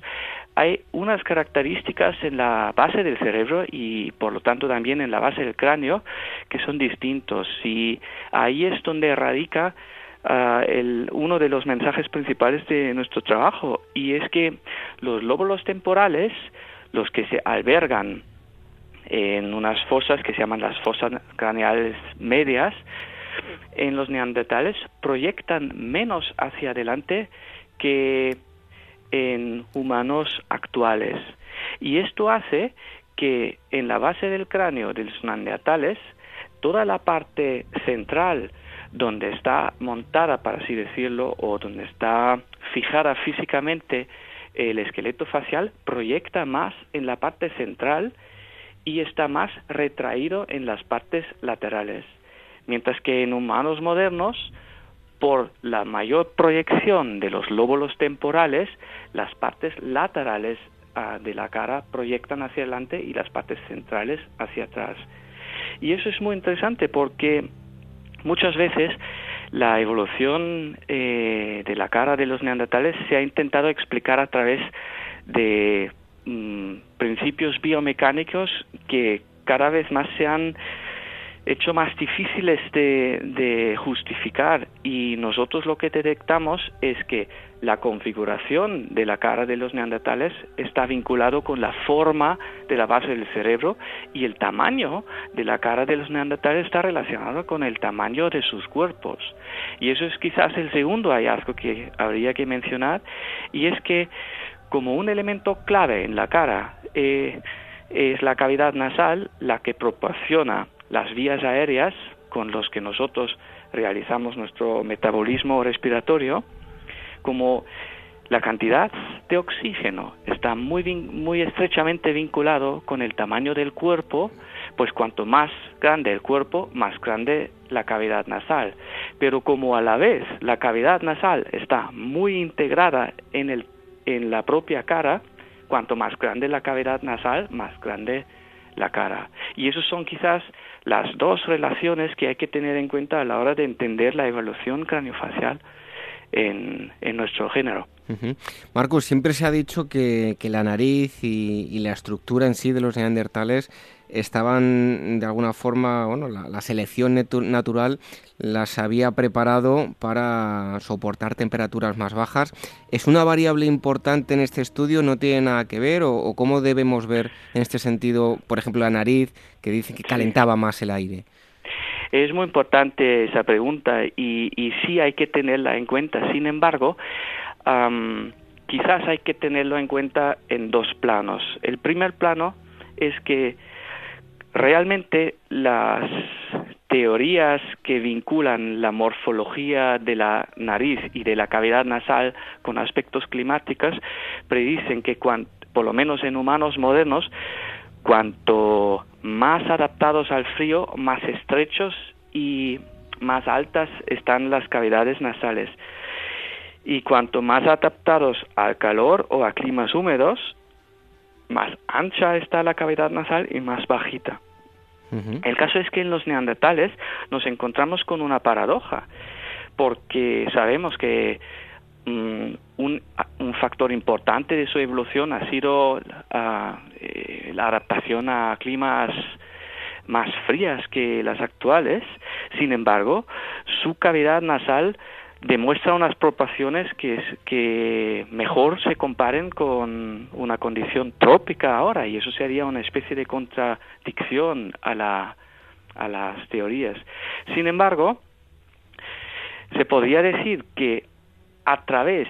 hay unas características en la base del cerebro y por lo tanto también en la base del cráneo que son distintos. Y ahí es donde radica ah, el, uno de los mensajes principales de nuestro trabajo y es que los lóbulos temporales, los que se albergan en unas fosas que se llaman las fosas craneales medias, en los neandertales proyectan menos hacia adelante que en humanos actuales. Y esto hace que en la base del cráneo de los neandertales, toda la parte central donde está montada, para así decirlo, o donde está fijada físicamente el esqueleto facial, proyecta más en la parte central y está más retraído en las partes laterales. Mientras que en humanos modernos por la mayor proyección de los lóbulos temporales, las partes laterales ah, de la cara proyectan hacia adelante y las partes centrales hacia atrás. Y eso es muy interesante porque muchas veces la evolución eh, de la cara de los neandertales se ha intentado explicar a través de mm, principios biomecánicos que cada vez más se han hecho más difíciles de, justificar y nosotros lo que detectamos es que la configuración de la cara de los neandertales está vinculado con la forma de la base del cerebro y el tamaño de la cara de los neandertales está relacionado con el tamaño de sus cuerpos. Y eso es quizás el segundo hallazgo que habría que mencionar y es que como un elemento clave en la cara eh, es la cavidad nasal la que proporciona las vías aéreas con los que nosotros realizamos nuestro metabolismo respiratorio, como la cantidad de oxígeno está muy, muy estrechamente vinculado con el tamaño del cuerpo, pues cuanto más grande el cuerpo, más grande la cavidad nasal. Pero como a la vez la cavidad nasal está muy integrada en, el, en la propia cara, cuanto más grande la cavidad nasal, más grande la cara. Y esas son quizás las dos relaciones que hay que tener en cuenta a la hora de entender la evaluación craniofacial en, en nuestro género. Marcos, siempre se ha dicho que, la nariz y, la estructura en sí de los neandertales estaban de alguna forma, bueno, la, selección natural las había preparado para soportar temperaturas más bajas. ¿Es una variable importante en este estudio? ¿No tiene nada que ver? ¿O, cómo debemos ver en este sentido, por ejemplo, la nariz, que dice que calentaba más el aire? Es muy importante esa pregunta y, sí hay que tenerla en cuenta. Sin embargo, quizás hay que tenerlo en cuenta en dos planos. El primer plano es que realmente las teorías que vinculan la morfología de la nariz y de la cavidad nasal con aspectos climáticos predicen que por lo menos en humanos modernos cuanto más adaptados al frío, más estrechos y más altas están las cavidades nasales. Y cuanto más adaptados al calor o a climas húmedos, más ancha está la cavidad nasal y más bajita. El caso es que en los neandertales nos encontramos con una paradoja, porque sabemos que mm, un, factor importante de su evolución ha sido eh, la adaptación a climas más frías que las actuales. Sin embargo, su cavidad nasal demuestra unas proporciones que, que mejor se comparen con una condición trópica ahora y eso sería una especie de contradicción a, la, a las teorías. Sin embargo, se podría decir que a través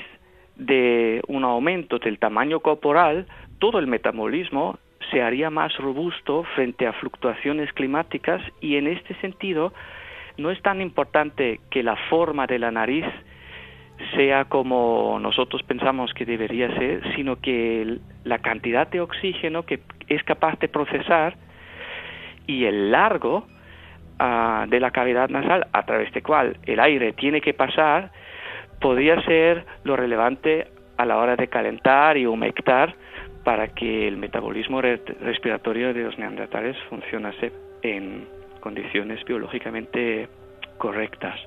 de un aumento del tamaño corporal, todo el metabolismo se haría más robusto frente a fluctuaciones climáticas y en este sentido no es tan importante que la forma de la nariz sea como nosotros pensamos que debería ser, sino que la cantidad de oxígeno que es capaz de procesar y el largo ah, de la cavidad nasal a través de cual el aire tiene que pasar podría ser lo relevante a la hora de calentar y humectar para que el metabolismo respiratorio de los neandertales funcionase en condiciones biológicamente correctas.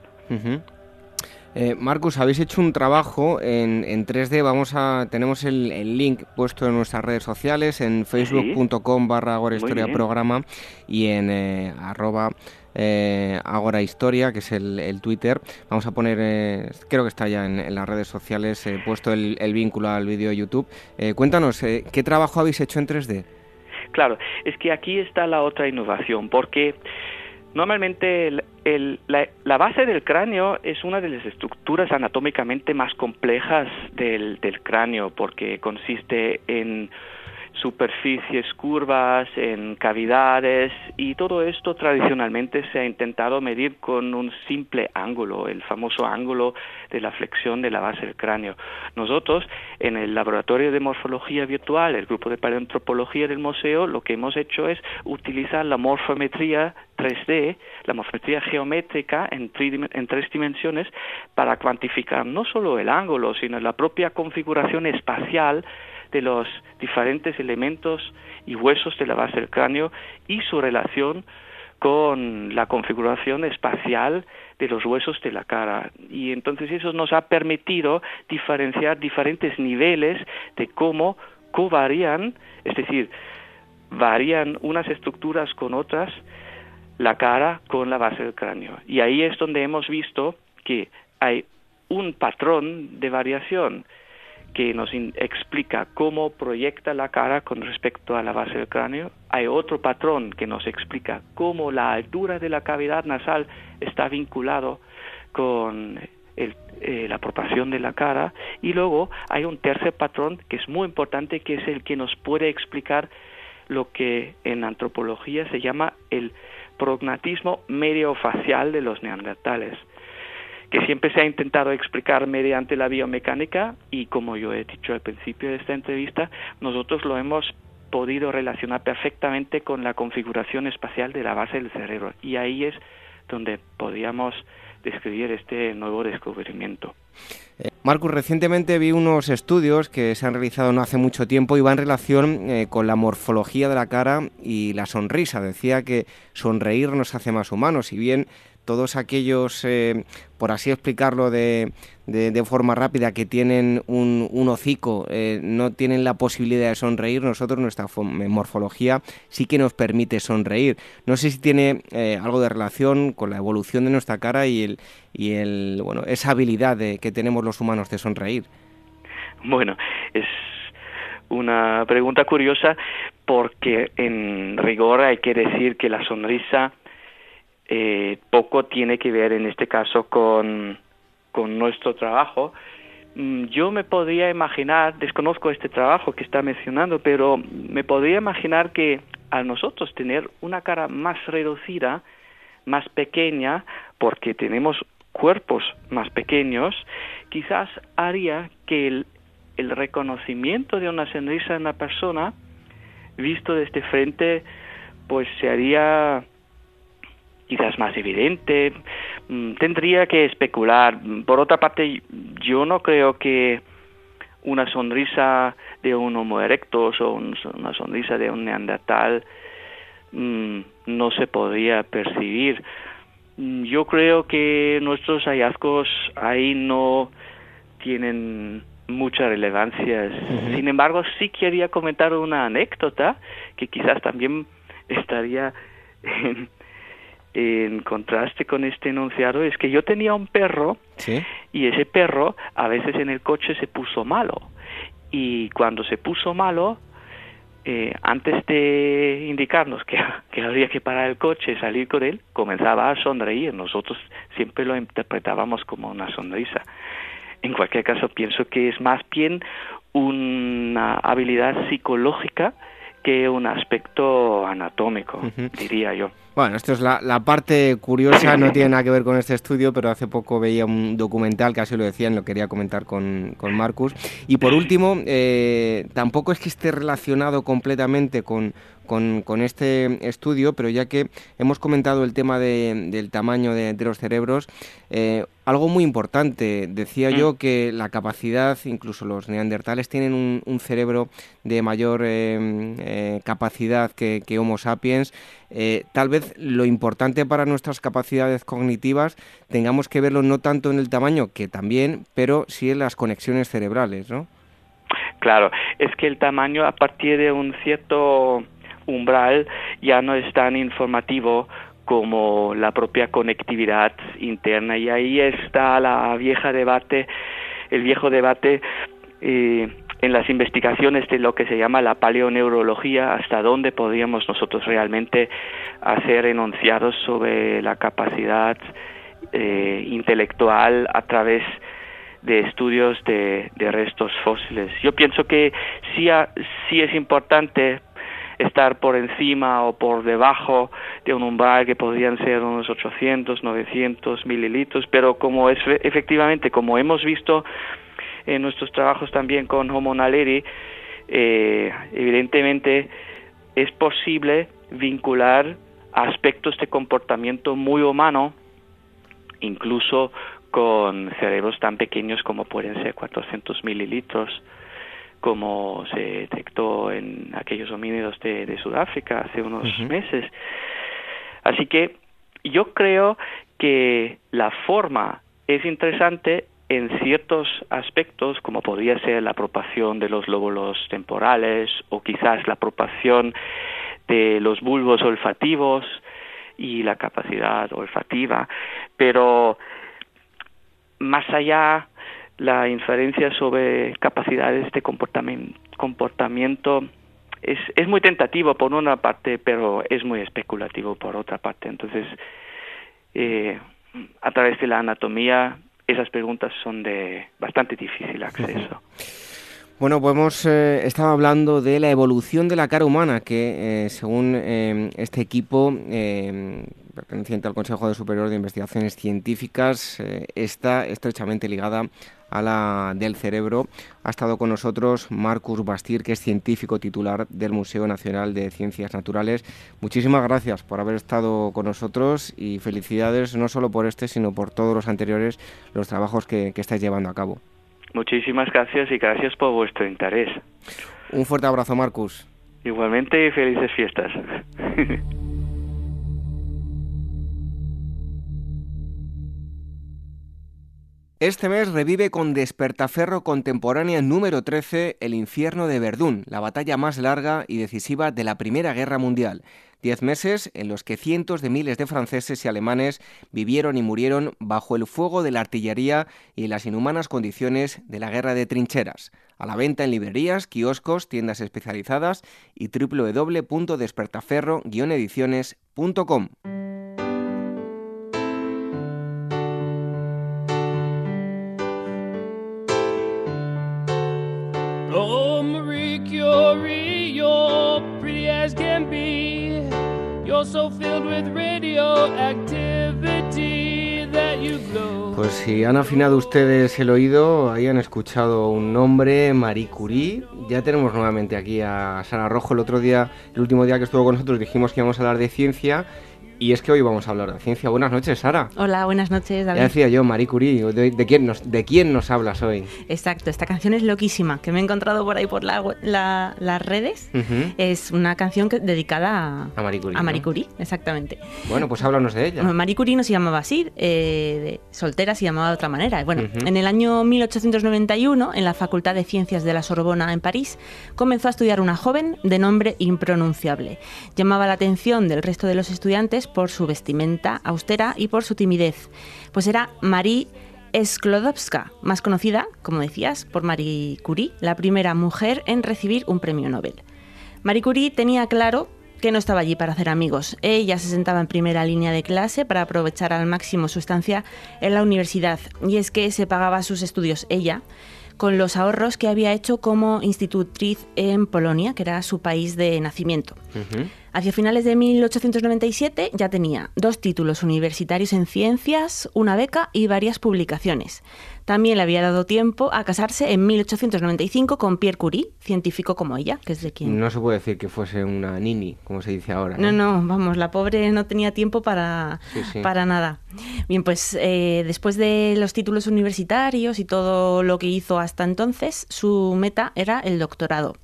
Eh, Marcus, habéis hecho un trabajo en, en 3D. Vamos a tenemos el, link puesto en nuestras redes sociales, en facebook.com barra Agora Historia Programa y en eh, arroba eh, Agora Historia, que es el, Twitter. Vamos a poner, eh, creo que está ya en, las redes sociales, puesto el, el, vínculo al vídeo de YouTube. cuéntanos, ¿qué trabajo habéis hecho en 3D? Claro, es que aquí está la otra innovación, porque normalmente la, base del cráneo es una de las estructuras anatómicamente más complejas del cráneo, porque consiste en superficies curvas, en cavidades y todo esto tradicionalmente se ha intentado medir con un simple ángulo, el famoso ángulo de la flexión de la base del cráneo. Nosotros en el laboratorio de morfología virtual, el grupo de paleoantropología del museo, lo que hemos hecho es utilizar la morfometría 3D, la morfometría geométrica en, en tres dimensiones para cuantificar no solo el ángulo, sino la propia configuración espacial de los diferentes elementos y huesos de la base del cráneo y su relación con la configuración espacial de los huesos de la cara. Y entonces eso nos ha permitido diferenciar diferentes niveles de cómo covarían, es decir, varían unas estructuras con otras la cara con la base del cráneo. Y ahí es donde hemos visto que hay un patrón de variación que nos explica cómo proyecta la cara con respecto a la base del cráneo. Hay otro patrón que nos explica cómo la altura de la cavidad nasal está vinculado con eh, la proporción de la cara. Y luego hay un tercer patrón que es muy importante, que es el que nos puede explicar lo que en antropología se llama el prognatismo medio facial de los neandertales que siempre se ha intentado explicar mediante la biomecánica y como yo he dicho al principio de esta entrevista, nosotros lo hemos podido relacionar perfectamente con la configuración espacial de la base del cerebro y ahí es donde podíamos describir este nuevo descubrimiento. Eh, Marcus, recientemente vi unos estudios que se han realizado no hace mucho tiempo y van en relación eh, con la morfología de la cara y la sonrisa. Decía que sonreír nos hace más humanos, si bien todos aquellos, eh, por así explicarlo de, de, forma rápida, que tienen un, un hocico, eh, no tienen la posibilidad de sonreír, nosotros nuestra morfología sí que nos permite sonreír. No sé si tiene eh, algo de relación con la evolución de nuestra cara y, el, y el, bueno, esa habilidad que tenemos los humanos de sonreír. Bueno, es una pregunta curiosa porque en rigor hay que decir que la sonrisa eh, poco tiene que ver en este caso con, con nuestro trabajo. Mm, yo me podría imaginar, desconozco este trabajo que está mencionando, pero me podría imaginar que a nosotros tener una cara más reducida, más pequeña, porque tenemos cuerpos más pequeños, quizás haría que el, el reconocimiento de una sonrisa en una persona, visto desde frente, pues se haría quizás más evidente. Mm, tendría que especular. Por otra parte, yo no creo que una sonrisa de un Homo erectus o una sonrisa de un neandertal mm, no se podría percibir. Mm, yo creo que nuestros hallazgos ahí no tienen mucha relevancia. Sin embargo, sí quería comentar una anécdota que quizás también estaría en, en contraste con este enunciado es que yo tenía un perro y ese perro a veces en el coche se puso malo. Y cuando se puso malo eh, antes de indicarnos que, que habría que parar el coche y salir con él comenzaba a sonreír. Nosotros siempre lo interpretábamos como una sonrisa. En cualquier caso pienso que es más bien una habilidad psicológica que un aspecto anatómico, diría yo. Bueno, esto es la, parte curiosa, no tiene nada que ver con este estudio, pero hace poco veía un documental así lo decían, lo quería comentar con, con Marcus. Y por último, eh, tampoco es que esté relacionado completamente con, con, este estudio, pero ya que hemos comentado el tema del tamaño de, los cerebros, eh, algo muy importante, decía yo mm. que la capacidad, incluso los neandertales tienen un, cerebro de mayor eh, eh, capacidad que, Homo sapiens. tal vez lo importante para nuestras capacidades cognitivas tengamos que verlo no tanto en el tamaño, que también, pero sí en las conexiones cerebrales, ¿no? Claro, es que el tamaño a partir de un cierto umbral ya no es tan informativo como la propia conectividad interna y ahí está la vieja debate el viejo debate eh, en las investigaciones de lo que se llama la paleoneurología, hasta dónde podríamos nosotros realmente hacer enunciados sobre la capacidad eh, intelectual a través de estudios de, restos fósiles. Yo pienso que sí, sí es importante estar por encima o por debajo de un umbral que podrían ser unos 800, 900 mililitros, pero como es efectivamente, como hemos visto en nuestros trabajos también con Homo naledi, eh, evidentemente es posible vincular aspectos de comportamiento muy humano, incluso con cerebros tan pequeños como pueden ser 400 mililitros, como se detectó en aquellos homínidos de, Sudáfrica hace unos meses. Así que yo creo que la forma es interesante en ciertos aspectos, como podría ser la apropiación de los lóbulos temporales o quizás la apropiación de los bulbos olfativos y la capacidad olfativa, pero más allá la inferencia sobre capacidades de comportamiento, es, es muy tentativo por una parte, pero es muy especulativo por otra parte. Entonces, eh, a través de la anatomía, esas preguntas son de bastante difícil acceso. Bueno, pues hemos eh, estado hablando de la evolución de la cara humana, que eh, según eh, este equipo perteneciente al Consejo Superior de Investigaciones Científicas está estrechamente ligada a la del cerebro. Ha estado con nosotros Marcus Bastir, que es científico titular del Museo Nacional de Ciencias Naturales. Muchísimas gracias por haber estado con nosotros y felicidades no solo por este, sino por todos los anteriores, los trabajos que, que estáis llevando a cabo. Muchísimas gracias y gracias por vuestro interés. Un fuerte abrazo, Marcus. Igualmente y felices fiestas. Este mes revive con Despertaferro Contemporánea número 13 El infierno de Verdún, la batalla más larga y decisiva de la Primera Guerra Mundial. Diez meses en los que cientos de miles de franceses y alemanes vivieron y murieron bajo el fuego de la artillería y las inhumanas condiciones de la guerra de trincheras. A la venta en librerías, kioscos, tiendas especializadas y www.despertaferro-ediciones.com. Pues si han afinado ustedes el oído, ahí han escuchado un nombre, Marie Curie. Ya tenemos nuevamente aquí a Sara Rojo. El otro día, el último día que estuvo con nosotros, dijimos que íbamos a hablar de ciencia y es que hoy vamos a hablar de ciencia. Buenas noches, Sara. Hola, buenas noches, David. Ya decía yo, Marie Curie, ¿de, quién, nos, ¿de quién nos hablas hoy? Exacto, esta canción es loquísima, que me he encontrado por ahí por la, las redes. Es una canción que, dedicada a, Marie Curie. A Marie Curie, exactamente. Bueno, pues háblanos de ella. Marie Curie no se llamaba así, eh, de soltera se llamaba de otra manera. Bueno, en el año 1891, en la Facultad de Ciencias de la Sorbona en París, comenzó a estudiar una joven de nombre impronunciable. Llamaba la atención del resto de los estudiantes por su vestimenta austera y por su timidez, pues era Marie Sklodowska, más conocida, como decías, por Marie Curie, la primera mujer en recibir un premio Nobel. Marie Curie tenía claro que no estaba allí para hacer amigos. Ella se sentaba en primera línea de clase para aprovechar al máximo su estancia en la universidad. Y es que se pagaba sus estudios ella con los ahorros que había hecho como institutriz en Polonia, que era su país de nacimiento. Hacia finales de 1897 ya tenía dos títulos universitarios en ciencias, una beca y varias publicaciones. También le había dado tiempo a casarse en 1895 con Pierre Curie, científico como ella, que es de quien... No se puede decir que fuese una nini, como se dice ahora. No, no, vamos, la pobre no tenía tiempo para, para nada. Bien, pues eh, después de los títulos universitarios y todo lo que hizo hasta entonces, su meta era el doctorado.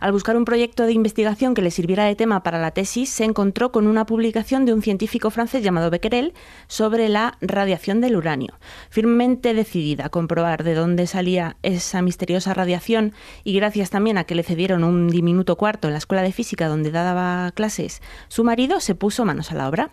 Al buscar un proyecto de investigación que le sirviera de tema para la tesis, se encontró con una publicación de un científico francés llamado Becquerel sobre la radiación del uranio. Firmemente decidida a comprobar de dónde salía esa misteriosa radiación y gracias también a que le cedieron un diminuto cuarto en la escuela de física donde daba clases, su marido se puso manos a la obra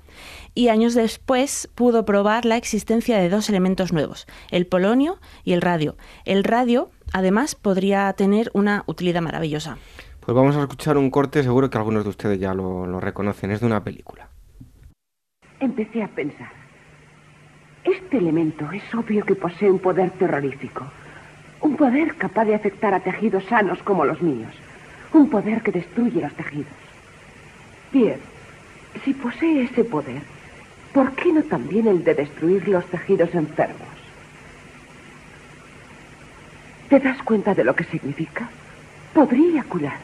y años después pudo probar la existencia de dos elementos nuevos, el polonio y el radio. El radio además podría tener una utilidad maravillosa. Pues vamos a escuchar un corte, seguro que algunos de ustedes ya lo, reconocen, es de una película. Empecé a pensar. Este elemento es obvio que posee un poder terrorífico. Un poder capaz de afectar a tejidos sanos como los míos. Un poder que destruye los tejidos. Bien, si posee ese poder, ¿por qué no también el de destruir los tejidos enfermos? ¿Te das cuenta de lo que significa? Podría curar.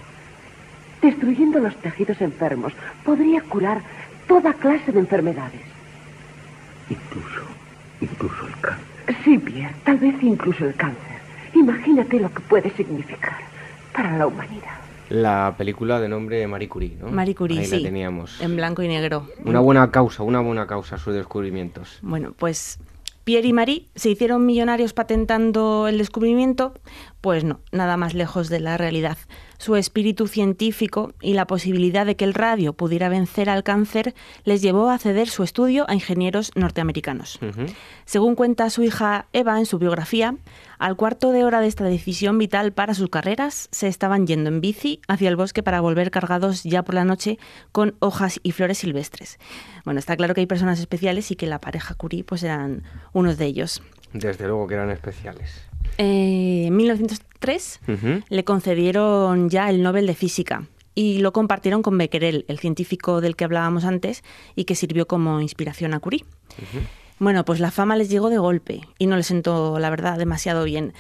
Destruyendo los tejidos enfermos, podría curar toda clase de enfermedades. Incluso, incluso el cáncer. Sí, Pierre, tal vez incluso el cáncer. Imagínate lo que puede significar para la humanidad. La película de nombre Marie Curie, ¿no? Marie Curie, Ahí sí. La teníamos. En blanco y negro. Una buena causa, una buena causa sus descubrimientos. Bueno, pues Pierre y Marie se hicieron millonarios patentando el descubrimiento, pues no, nada más lejos de la realidad. Su espíritu científico y la posibilidad de que el radio pudiera vencer al cáncer les llevó a ceder su estudio a ingenieros norteamericanos. Según cuenta su hija Eva en su biografía, al cuarto de hora de esta decisión vital para sus carreras, se estaban yendo en bici hacia el bosque para volver cargados ya por la noche con hojas y flores silvestres. Bueno, está claro que hay personas especiales y que la pareja Curie pues eran unos de ellos. Desde luego que eran especiales. Eh, en 1903 le concedieron ya el Nobel de Física y lo compartieron con Becquerel, el científico del que hablábamos antes y que sirvió como inspiración a Curie. Bueno, pues la fama les llegó de golpe y no les sentó, la verdad, demasiado bien.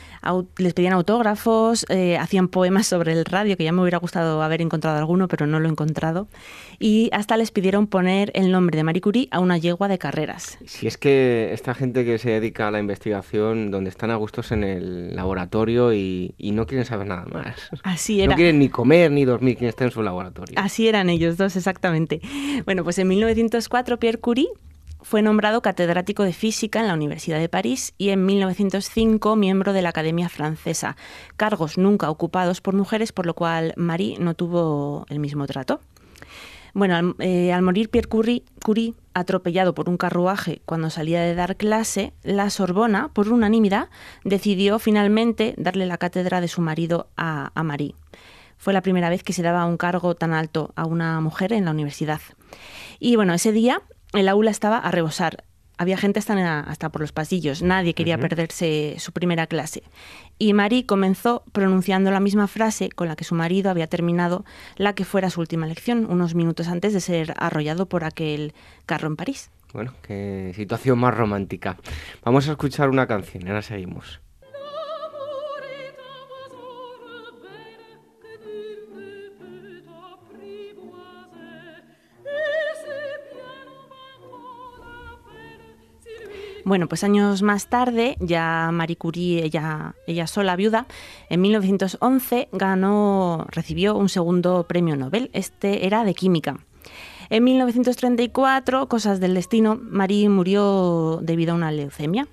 les pedían autógrafos, eh, hacían poemas sobre el radio, que ya me hubiera gustado haber encontrado alguno, pero no lo he encontrado. Y hasta les pidieron poner el nombre de Marie Curie a una yegua de carreras. Si es que esta gente que se dedica a la investigación, donde están a gustos en el laboratorio y, no quieren saber nada más. Así era. No quieren ni comer ni dormir, quien está en su laboratorio. Así eran ellos dos, exactamente. Bueno, pues en 1904 Pierre Curie fue nombrado catedrático de física en la Universidad de París y en 1905 miembro de la Academia Francesa, cargos nunca ocupados por mujeres, por lo cual Marie no tuvo el mismo trato. Bueno, al, eh, morir Pierre Curie, Curie, atropellado por un carruaje cuando salía de dar clase, la Sorbona, por unanimidad, decidió finalmente darle la cátedra de su marido a, a Marie. Fue la primera vez que se daba un cargo tan alto a una mujer en la universidad. Y bueno, ese día el aula estaba a rebosar. Había gente hasta, hasta por los pasillos. Nadie quería perderse su primera clase. Y Marie comenzó pronunciando la misma frase con la que su marido había terminado la que fuera su última lección, unos minutos antes de ser arrollado por aquel carro en París. Bueno, qué situación más romántica. Vamos a escuchar una canción, ahora seguimos. Bueno, pues años más tarde, ya Marie Curie, ella, ella sola viuda, en 1911 ganó, recibió un segundo premio Nobel. Este era de química. En 1934, cosas del destino, Marie murió debido a una leucemia.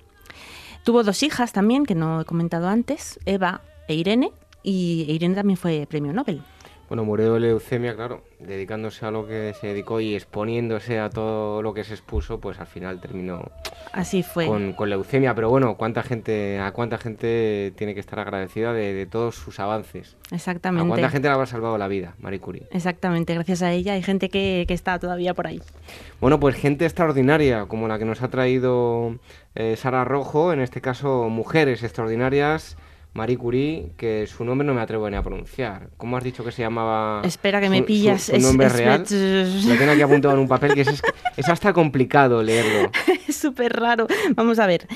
Tuvo dos hijas también, que no he comentado antes, Eva e Irene, y Irene también fue premio Nobel. Bueno, murió de leucemia, claro, dedicándose a lo que se dedicó y exponiéndose a todo lo que se expuso, pues al final terminó Así fue. Con, leucemia. Pero bueno, ¿cuánta gente, ¿a cuánta gente tiene que estar agradecida de, todos sus avances? Exactamente. ¿A cuánta gente le habrá salvado la vida, Marie Curie? Exactamente, gracias a ella hay gente que, está todavía por ahí. Bueno, pues gente extraordinaria, como la que nos ha traído eh, Sara Rojo, en este caso mujeres extraordinarias Marie Curie, que su nombre no me atrevo ni a pronunciar. ¿Cómo has dicho que se llamaba? Espera que me pillas. Su, nombre real. Lo tengo aquí apuntado en un papel que es, es hasta complicado leerlo. es súper raro. Vamos a ver.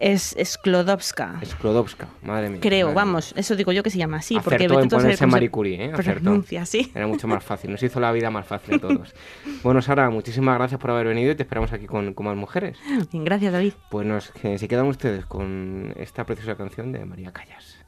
Es Sklodowska. Sklodowska, madre mía. Creo, vamos, eso digo yo que se llama así. Acertó porque en ponerse Marie Curie, ¿eh? Pronuncia, sí. Era mucho más fácil, nos hizo la vida más fácil a todos. bueno, Sara, muchísimas gracias por haber venido y te esperamos aquí con, con más mujeres. Bien, gracias, David. Pues nos, que se quedan ustedes con esta preciosa canción de María Callas.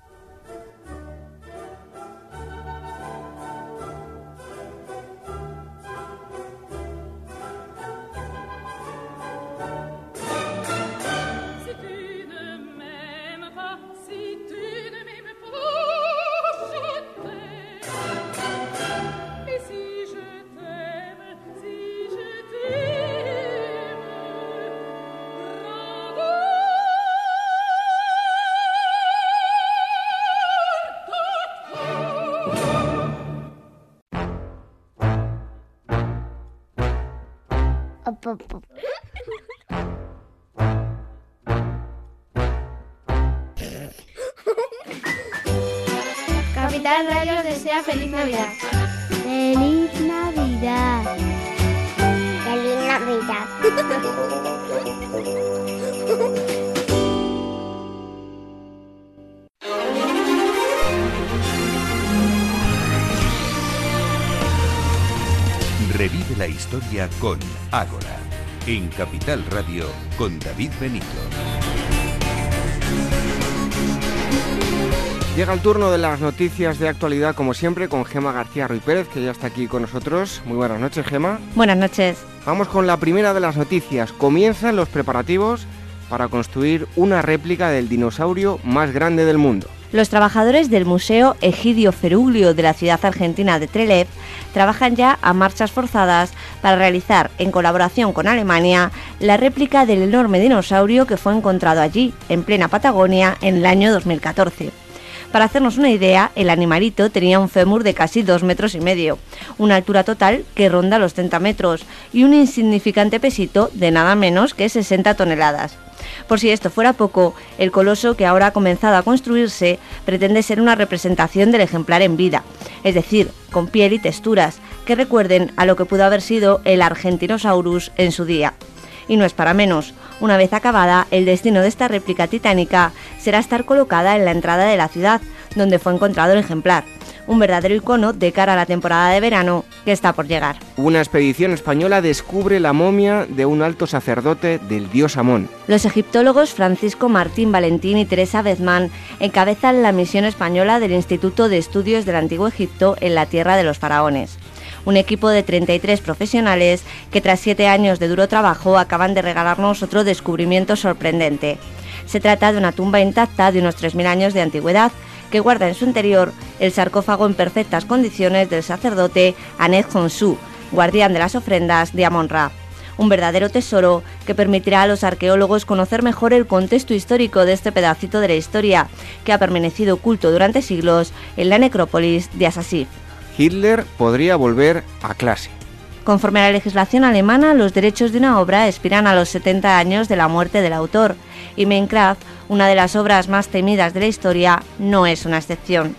Feliz Navidad. Feliz Navidad. Feliz Navidad. Revive la historia con Ágora, en Capital Radio con David Benito. Llega el turno de las noticias de actualidad, como siempre, con Gema García Ruiz Pérez, que ya está aquí con nosotros. Muy buenas noches, Gema. Buenas noches. Vamos con la primera de las noticias. Comienzan los preparativos para construir una réplica del dinosaurio más grande del mundo. Los trabajadores del Museo Egidio Feruglio de la ciudad argentina de Trelew trabajan ya a marchas forzadas para realizar, en colaboración con Alemania, la réplica del enorme dinosaurio que fue encontrado allí, en plena Patagonia, en el año 2014. Para hacernos una idea, el animalito tenía un fémur de casi 2 metros y medio, una altura total que ronda los 30 metros y un insignificante pesito de nada menos que 60 toneladas. Por si esto fuera poco, el coloso que ahora ha comenzado a construirse pretende ser una representación del ejemplar en vida, es decir, con piel y texturas que recuerden a lo que pudo haber sido el Argentinosaurus en su día. Y no es para menos, una vez acabada, el destino de esta réplica titánica será estar colocada en la entrada de la ciudad, donde fue encontrado el ejemplar un verdadero icono de cara a la temporada de verano que está por llegar. Una expedición española descubre la momia de un alto sacerdote del dios Amón. Los egiptólogos Francisco Martín Valentín y Teresa Bezman encabezan la misión española del Instituto de Estudios del Antiguo Egipto en la Tierra de los Faraones un equipo de 33 profesionales que tras siete años de duro trabajo acaban de regalarnos otro descubrimiento sorprendente. Se trata de una tumba intacta de unos 3.000 años de antigüedad que guarda en su interior el sarcófago en perfectas condiciones del sacerdote Anet Honsu, guardián de las ofrendas de Amon-Ra. Un verdadero tesoro que permitirá a los arqueólogos conocer mejor el contexto histórico de este pedacito de la historia que ha permanecido oculto durante siglos en la necrópolis de Asasif. Hitler podría volver a clase. Conforme a la legislación alemana, los derechos de una obra expiran a los 70 años de la muerte del autor, y Minecraft una de las obras más temidas de la historia, no es una excepción.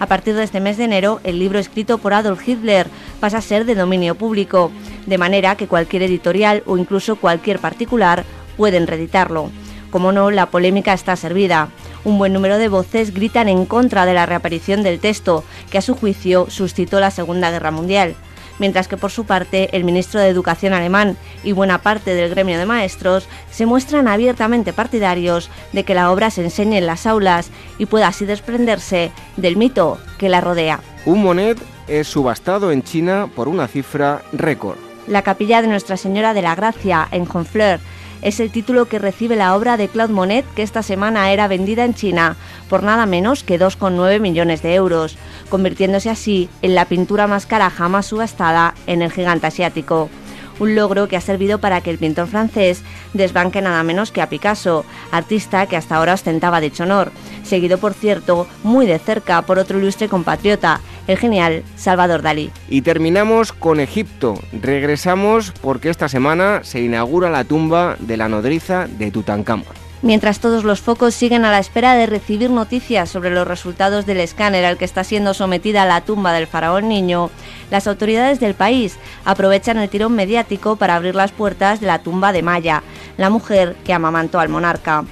A partir de este mes de enero, el libro escrito por Adolf Hitler pasa a ser de dominio público, de manera que cualquier editorial o incluso cualquier particular pueden reeditarlo. Como no, la polémica está servida. Un buen número de voces gritan en contra de la reaparición del texto, que a su juicio suscitó la Segunda Guerra Mundial mientras que por su parte el ministro de Educación alemán y buena parte del gremio de maestros se muestran abiertamente partidarios de que la obra se enseñe en las aulas y pueda así desprenderse del mito que la rodea. Un monet es subastado en China por una cifra récord. La capilla de Nuestra Señora de la Gracia en Honfleur es el título que recibe la obra de Claude Monet que esta semana era vendida en China por nada menos que 2,9 millones de euros, convirtiéndose así en la pintura más cara jamás subastada en el gigante asiático. Un logro que ha servido para que el pintor francés desbanque nada menos que a Picasso, artista que hasta ahora ostentaba dicho honor, seguido por cierto muy de cerca por otro ilustre compatriota, el genial Salvador Dalí. Y terminamos con Egipto. Regresamos porque esta semana se inaugura la tumba de la nodriza de Tutankamón. Mientras todos los focos siguen a la espera de recibir noticias sobre los resultados del escáner al que está siendo sometida la tumba del faraón niño, las autoridades del país aprovechan el tirón mediático para abrir las puertas de la tumba de Maya, la mujer que amamantó al monarca.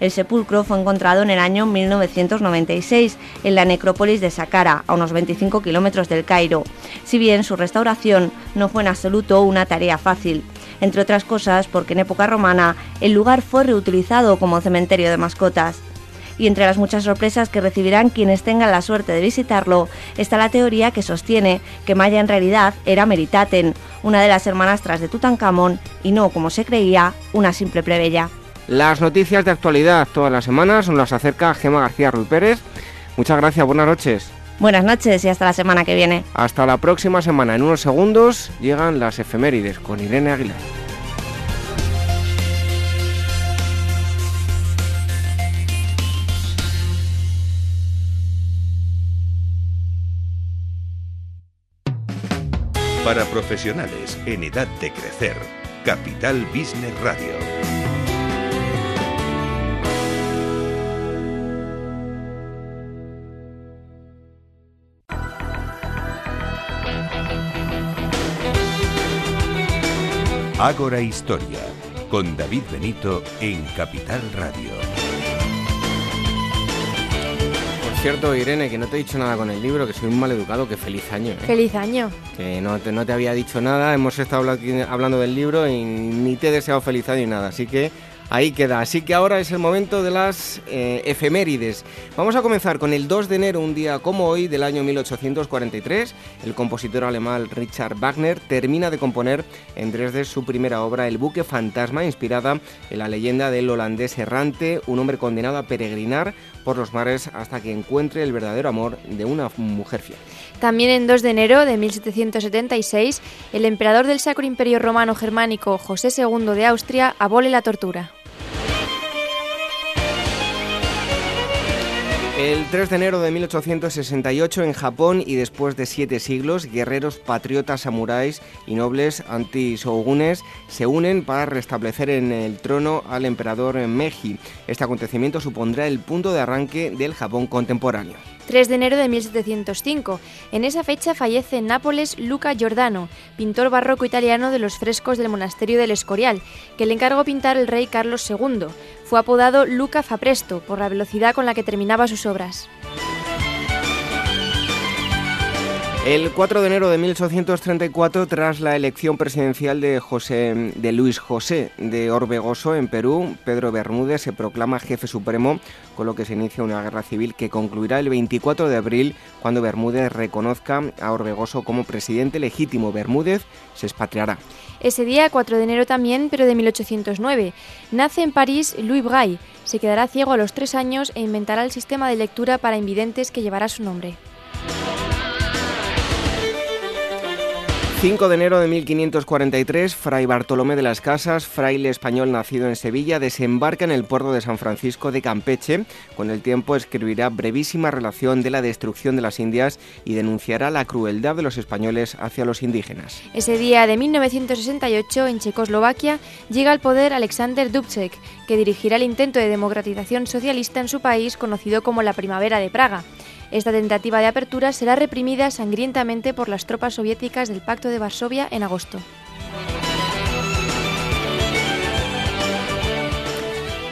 El sepulcro fue encontrado en el año 1996 en la necrópolis de Saqqara, a unos 25 kilómetros del Cairo, si bien su restauración no fue en absoluto una tarea fácil entre otras cosas porque en época romana el lugar fue reutilizado como cementerio de mascotas. Y entre las muchas sorpresas que recibirán quienes tengan la suerte de visitarlo está la teoría que sostiene que Maya en realidad era Meritaten, una de las hermanastras de Tutankamón y no, como se creía, una simple plebeya. Las noticias de actualidad todas las semanas nos las acerca Gema García Ruiz Pérez. Muchas gracias, buenas noches. Buenas noches y hasta la semana que viene. Hasta la próxima semana. En unos segundos llegan las efemérides con Irene Aguilar. Para profesionales en edad de crecer, Capital Business Radio. Ágora Historia, con David Benito en Capital Radio. Por cierto, Irene, que no te he dicho nada con el libro, que soy un mal educado, que feliz año. ¿eh? Feliz año. Que no te, no te había dicho nada, hemos estado hablando del libro y ni te he deseado feliz año ni nada, así que Ahí queda. Así que ahora es el momento de las eh, efemérides. Vamos a comenzar con el 2 de enero, un día como hoy, del año 1843. El compositor alemán Richard Wagner termina de componer en Dresde su primera obra, El buque fantasma, inspirada en la leyenda del holandés errante, un hombre condenado a peregrinar por los mares hasta que encuentre el verdadero amor de una mujer fiel. También en 2 de enero de 1776, el emperador del Sacro Imperio Romano Germánico José II de Austria abole la tortura. El 3 de enero de 1868 en Japón y después de siete siglos, guerreros patriotas samuráis y nobles anti-shogunes se unen para restablecer en el trono al emperador Meiji. Este acontecimiento supondrá el punto de arranque del Japón contemporáneo. 3 de enero de 1705. En esa fecha fallece en Nápoles Luca Giordano, pintor barroco italiano de los frescos del monasterio del Escorial, que le encargó pintar el rey Carlos II. Fue apodado Luca Fapresto por la velocidad con la que terminaba sus obras. El 4 de enero de 1834, tras la elección presidencial de, José, de Luis José de Orbegoso en Perú, Pedro Bermúdez se proclama jefe supremo, con lo que se inicia una guerra civil que concluirá el 24 de abril, cuando Bermúdez reconozca a Orbegoso como presidente legítimo. Bermúdez se expatriará. Ese día, 4 de enero también, pero de 1809, nace en París Louis Braille. Se quedará ciego a los tres años e inventará el sistema de lectura para invidentes que llevará su nombre. 5 de enero de 1543, Fray Bartolomé de las Casas, fraile español nacido en Sevilla, desembarca en el puerto de San Francisco de Campeche. Con el tiempo escribirá brevísima relación de la destrucción de las Indias y denunciará la crueldad de los españoles hacia los indígenas. Ese día de 1968, en Checoslovaquia, llega al poder Alexander Dubček, que dirigirá el intento de democratización socialista en su país conocido como la Primavera de Praga. Esta tentativa de apertura será reprimida sangrientamente por las tropas soviéticas del Pacto de Varsovia en agosto.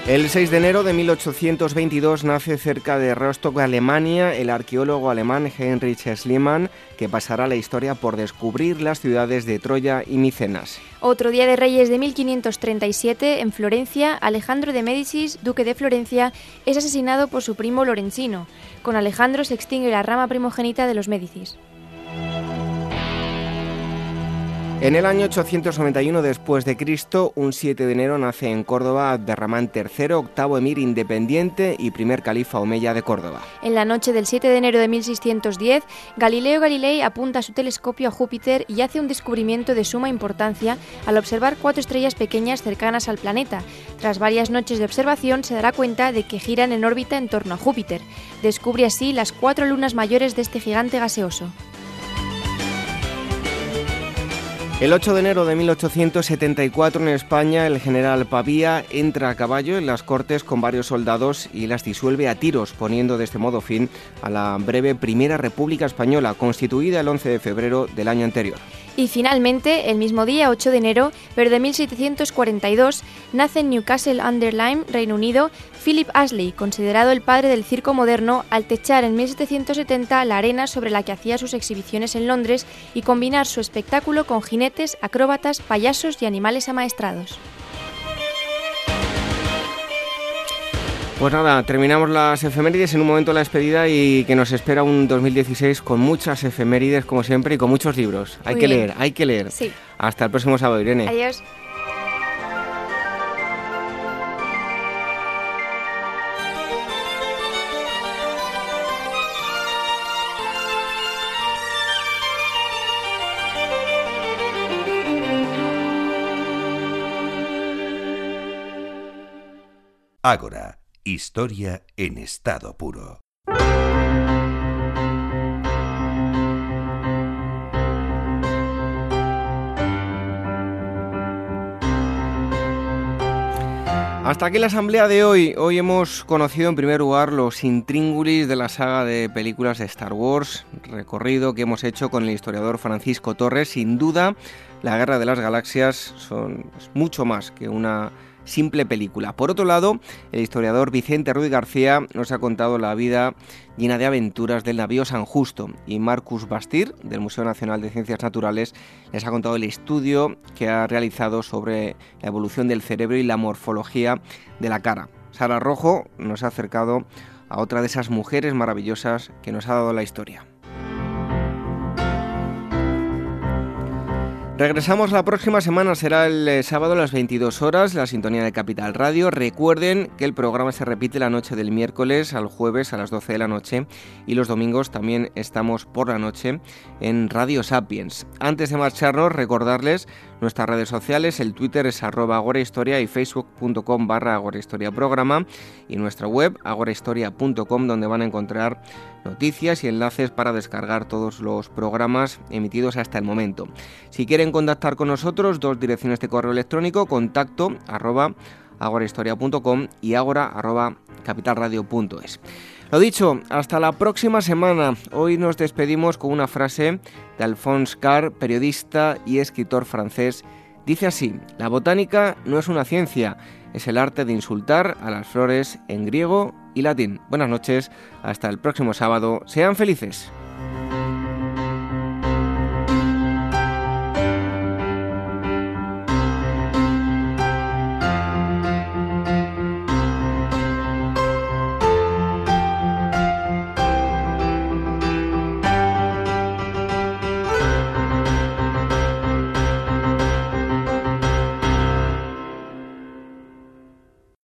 El 6 de enero de 1822 nace cerca de Rostock, Alemania, el arqueólogo alemán Heinrich Schliemann, que pasará la historia por descubrir las ciudades de Troya y Micenas. Otro día de Reyes de 1537, en Florencia, Alejandro de Médicis, duque de Florencia, es asesinado por su primo Lorenzino. Con Alejandro se extingue la rama primogénita de los Médicis. En el año 891 después de Cristo, un 7 de enero nace en Córdoba Abderramán III, octavo emir independiente y primer califa omeya de Córdoba. En la noche del 7 de enero de 1610, Galileo Galilei apunta su telescopio a Júpiter y hace un descubrimiento de suma importancia al observar cuatro estrellas pequeñas cercanas al planeta. Tras varias noches de observación se dará cuenta de que giran en órbita en torno a Júpiter. Descubre así las cuatro lunas mayores de este gigante gaseoso. El 8 de enero de 1874 en España el general Pavía entra a caballo en las Cortes con varios soldados y las disuelve a tiros, poniendo de este modo fin a la breve Primera República Española, constituida el 11 de febrero del año anterior. Y finalmente, el mismo día, 8 de enero, de 1742, nace en Newcastle under Lyme, Reino Unido, Philip Ashley, considerado el padre del circo moderno, al techar en 1770 la arena sobre la que hacía sus exhibiciones en Londres y combinar su espectáculo con jinetes, acróbatas, payasos y animales amaestrados. Pues nada, terminamos las efemérides, en un momento la despedida y que nos espera un 2016 con muchas efemérides como siempre y con muchos libros. hay que leer, hay que leer. Sí. Hasta el próximo sábado, Irene. Adiós. Ágora, historia en estado puro. Hasta aquí la asamblea de hoy. Hoy hemos conocido en primer lugar los intríngulis de la saga de películas de Star Wars, recorrido que hemos hecho con el historiador Francisco Torres. Sin duda, la Guerra de las Galaxias son mucho más que una simple película. Por otro lado, el historiador Vicente Ruiz García nos ha contado la vida llena de aventuras del navío San Justo y Marcus Bastir, del Museo Nacional de Ciencias Naturales, les ha contado el estudio que ha realizado sobre la evolución del cerebro y la morfología de la cara. Sara Rojo nos ha acercado a otra de esas mujeres maravillosas que nos ha dado la historia. Regresamos la próxima semana, será el eh, sábado a las 22 horas, la sintonía de Capital Radio. Recuerden que el programa se repite la noche del miércoles al jueves a las 12 de la noche y los domingos también estamos por la noche en Radio Sapiens. Antes de marcharnos, recordarles nuestras redes sociales, el Twitter es arroba agorahistoria y facebook.com barra agorahistoria programa y nuestra web agorahistoria.com donde van a encontrar noticias y enlaces para descargar todos los programas emitidos hasta el momento. Si quieren contactar con nosotros, dos direcciones de correo electrónico, contacto arroba agorahistoria.com y agora arroba capitalradio.es. Lo dicho, hasta la próxima semana. Hoy nos despedimos con una frase de Alphonse Carr, periodista y escritor francés. Dice así, la botánica no es una ciencia, es el arte de insultar a las flores en griego y latín. Buenas noches, hasta el próximo sábado, sean felices.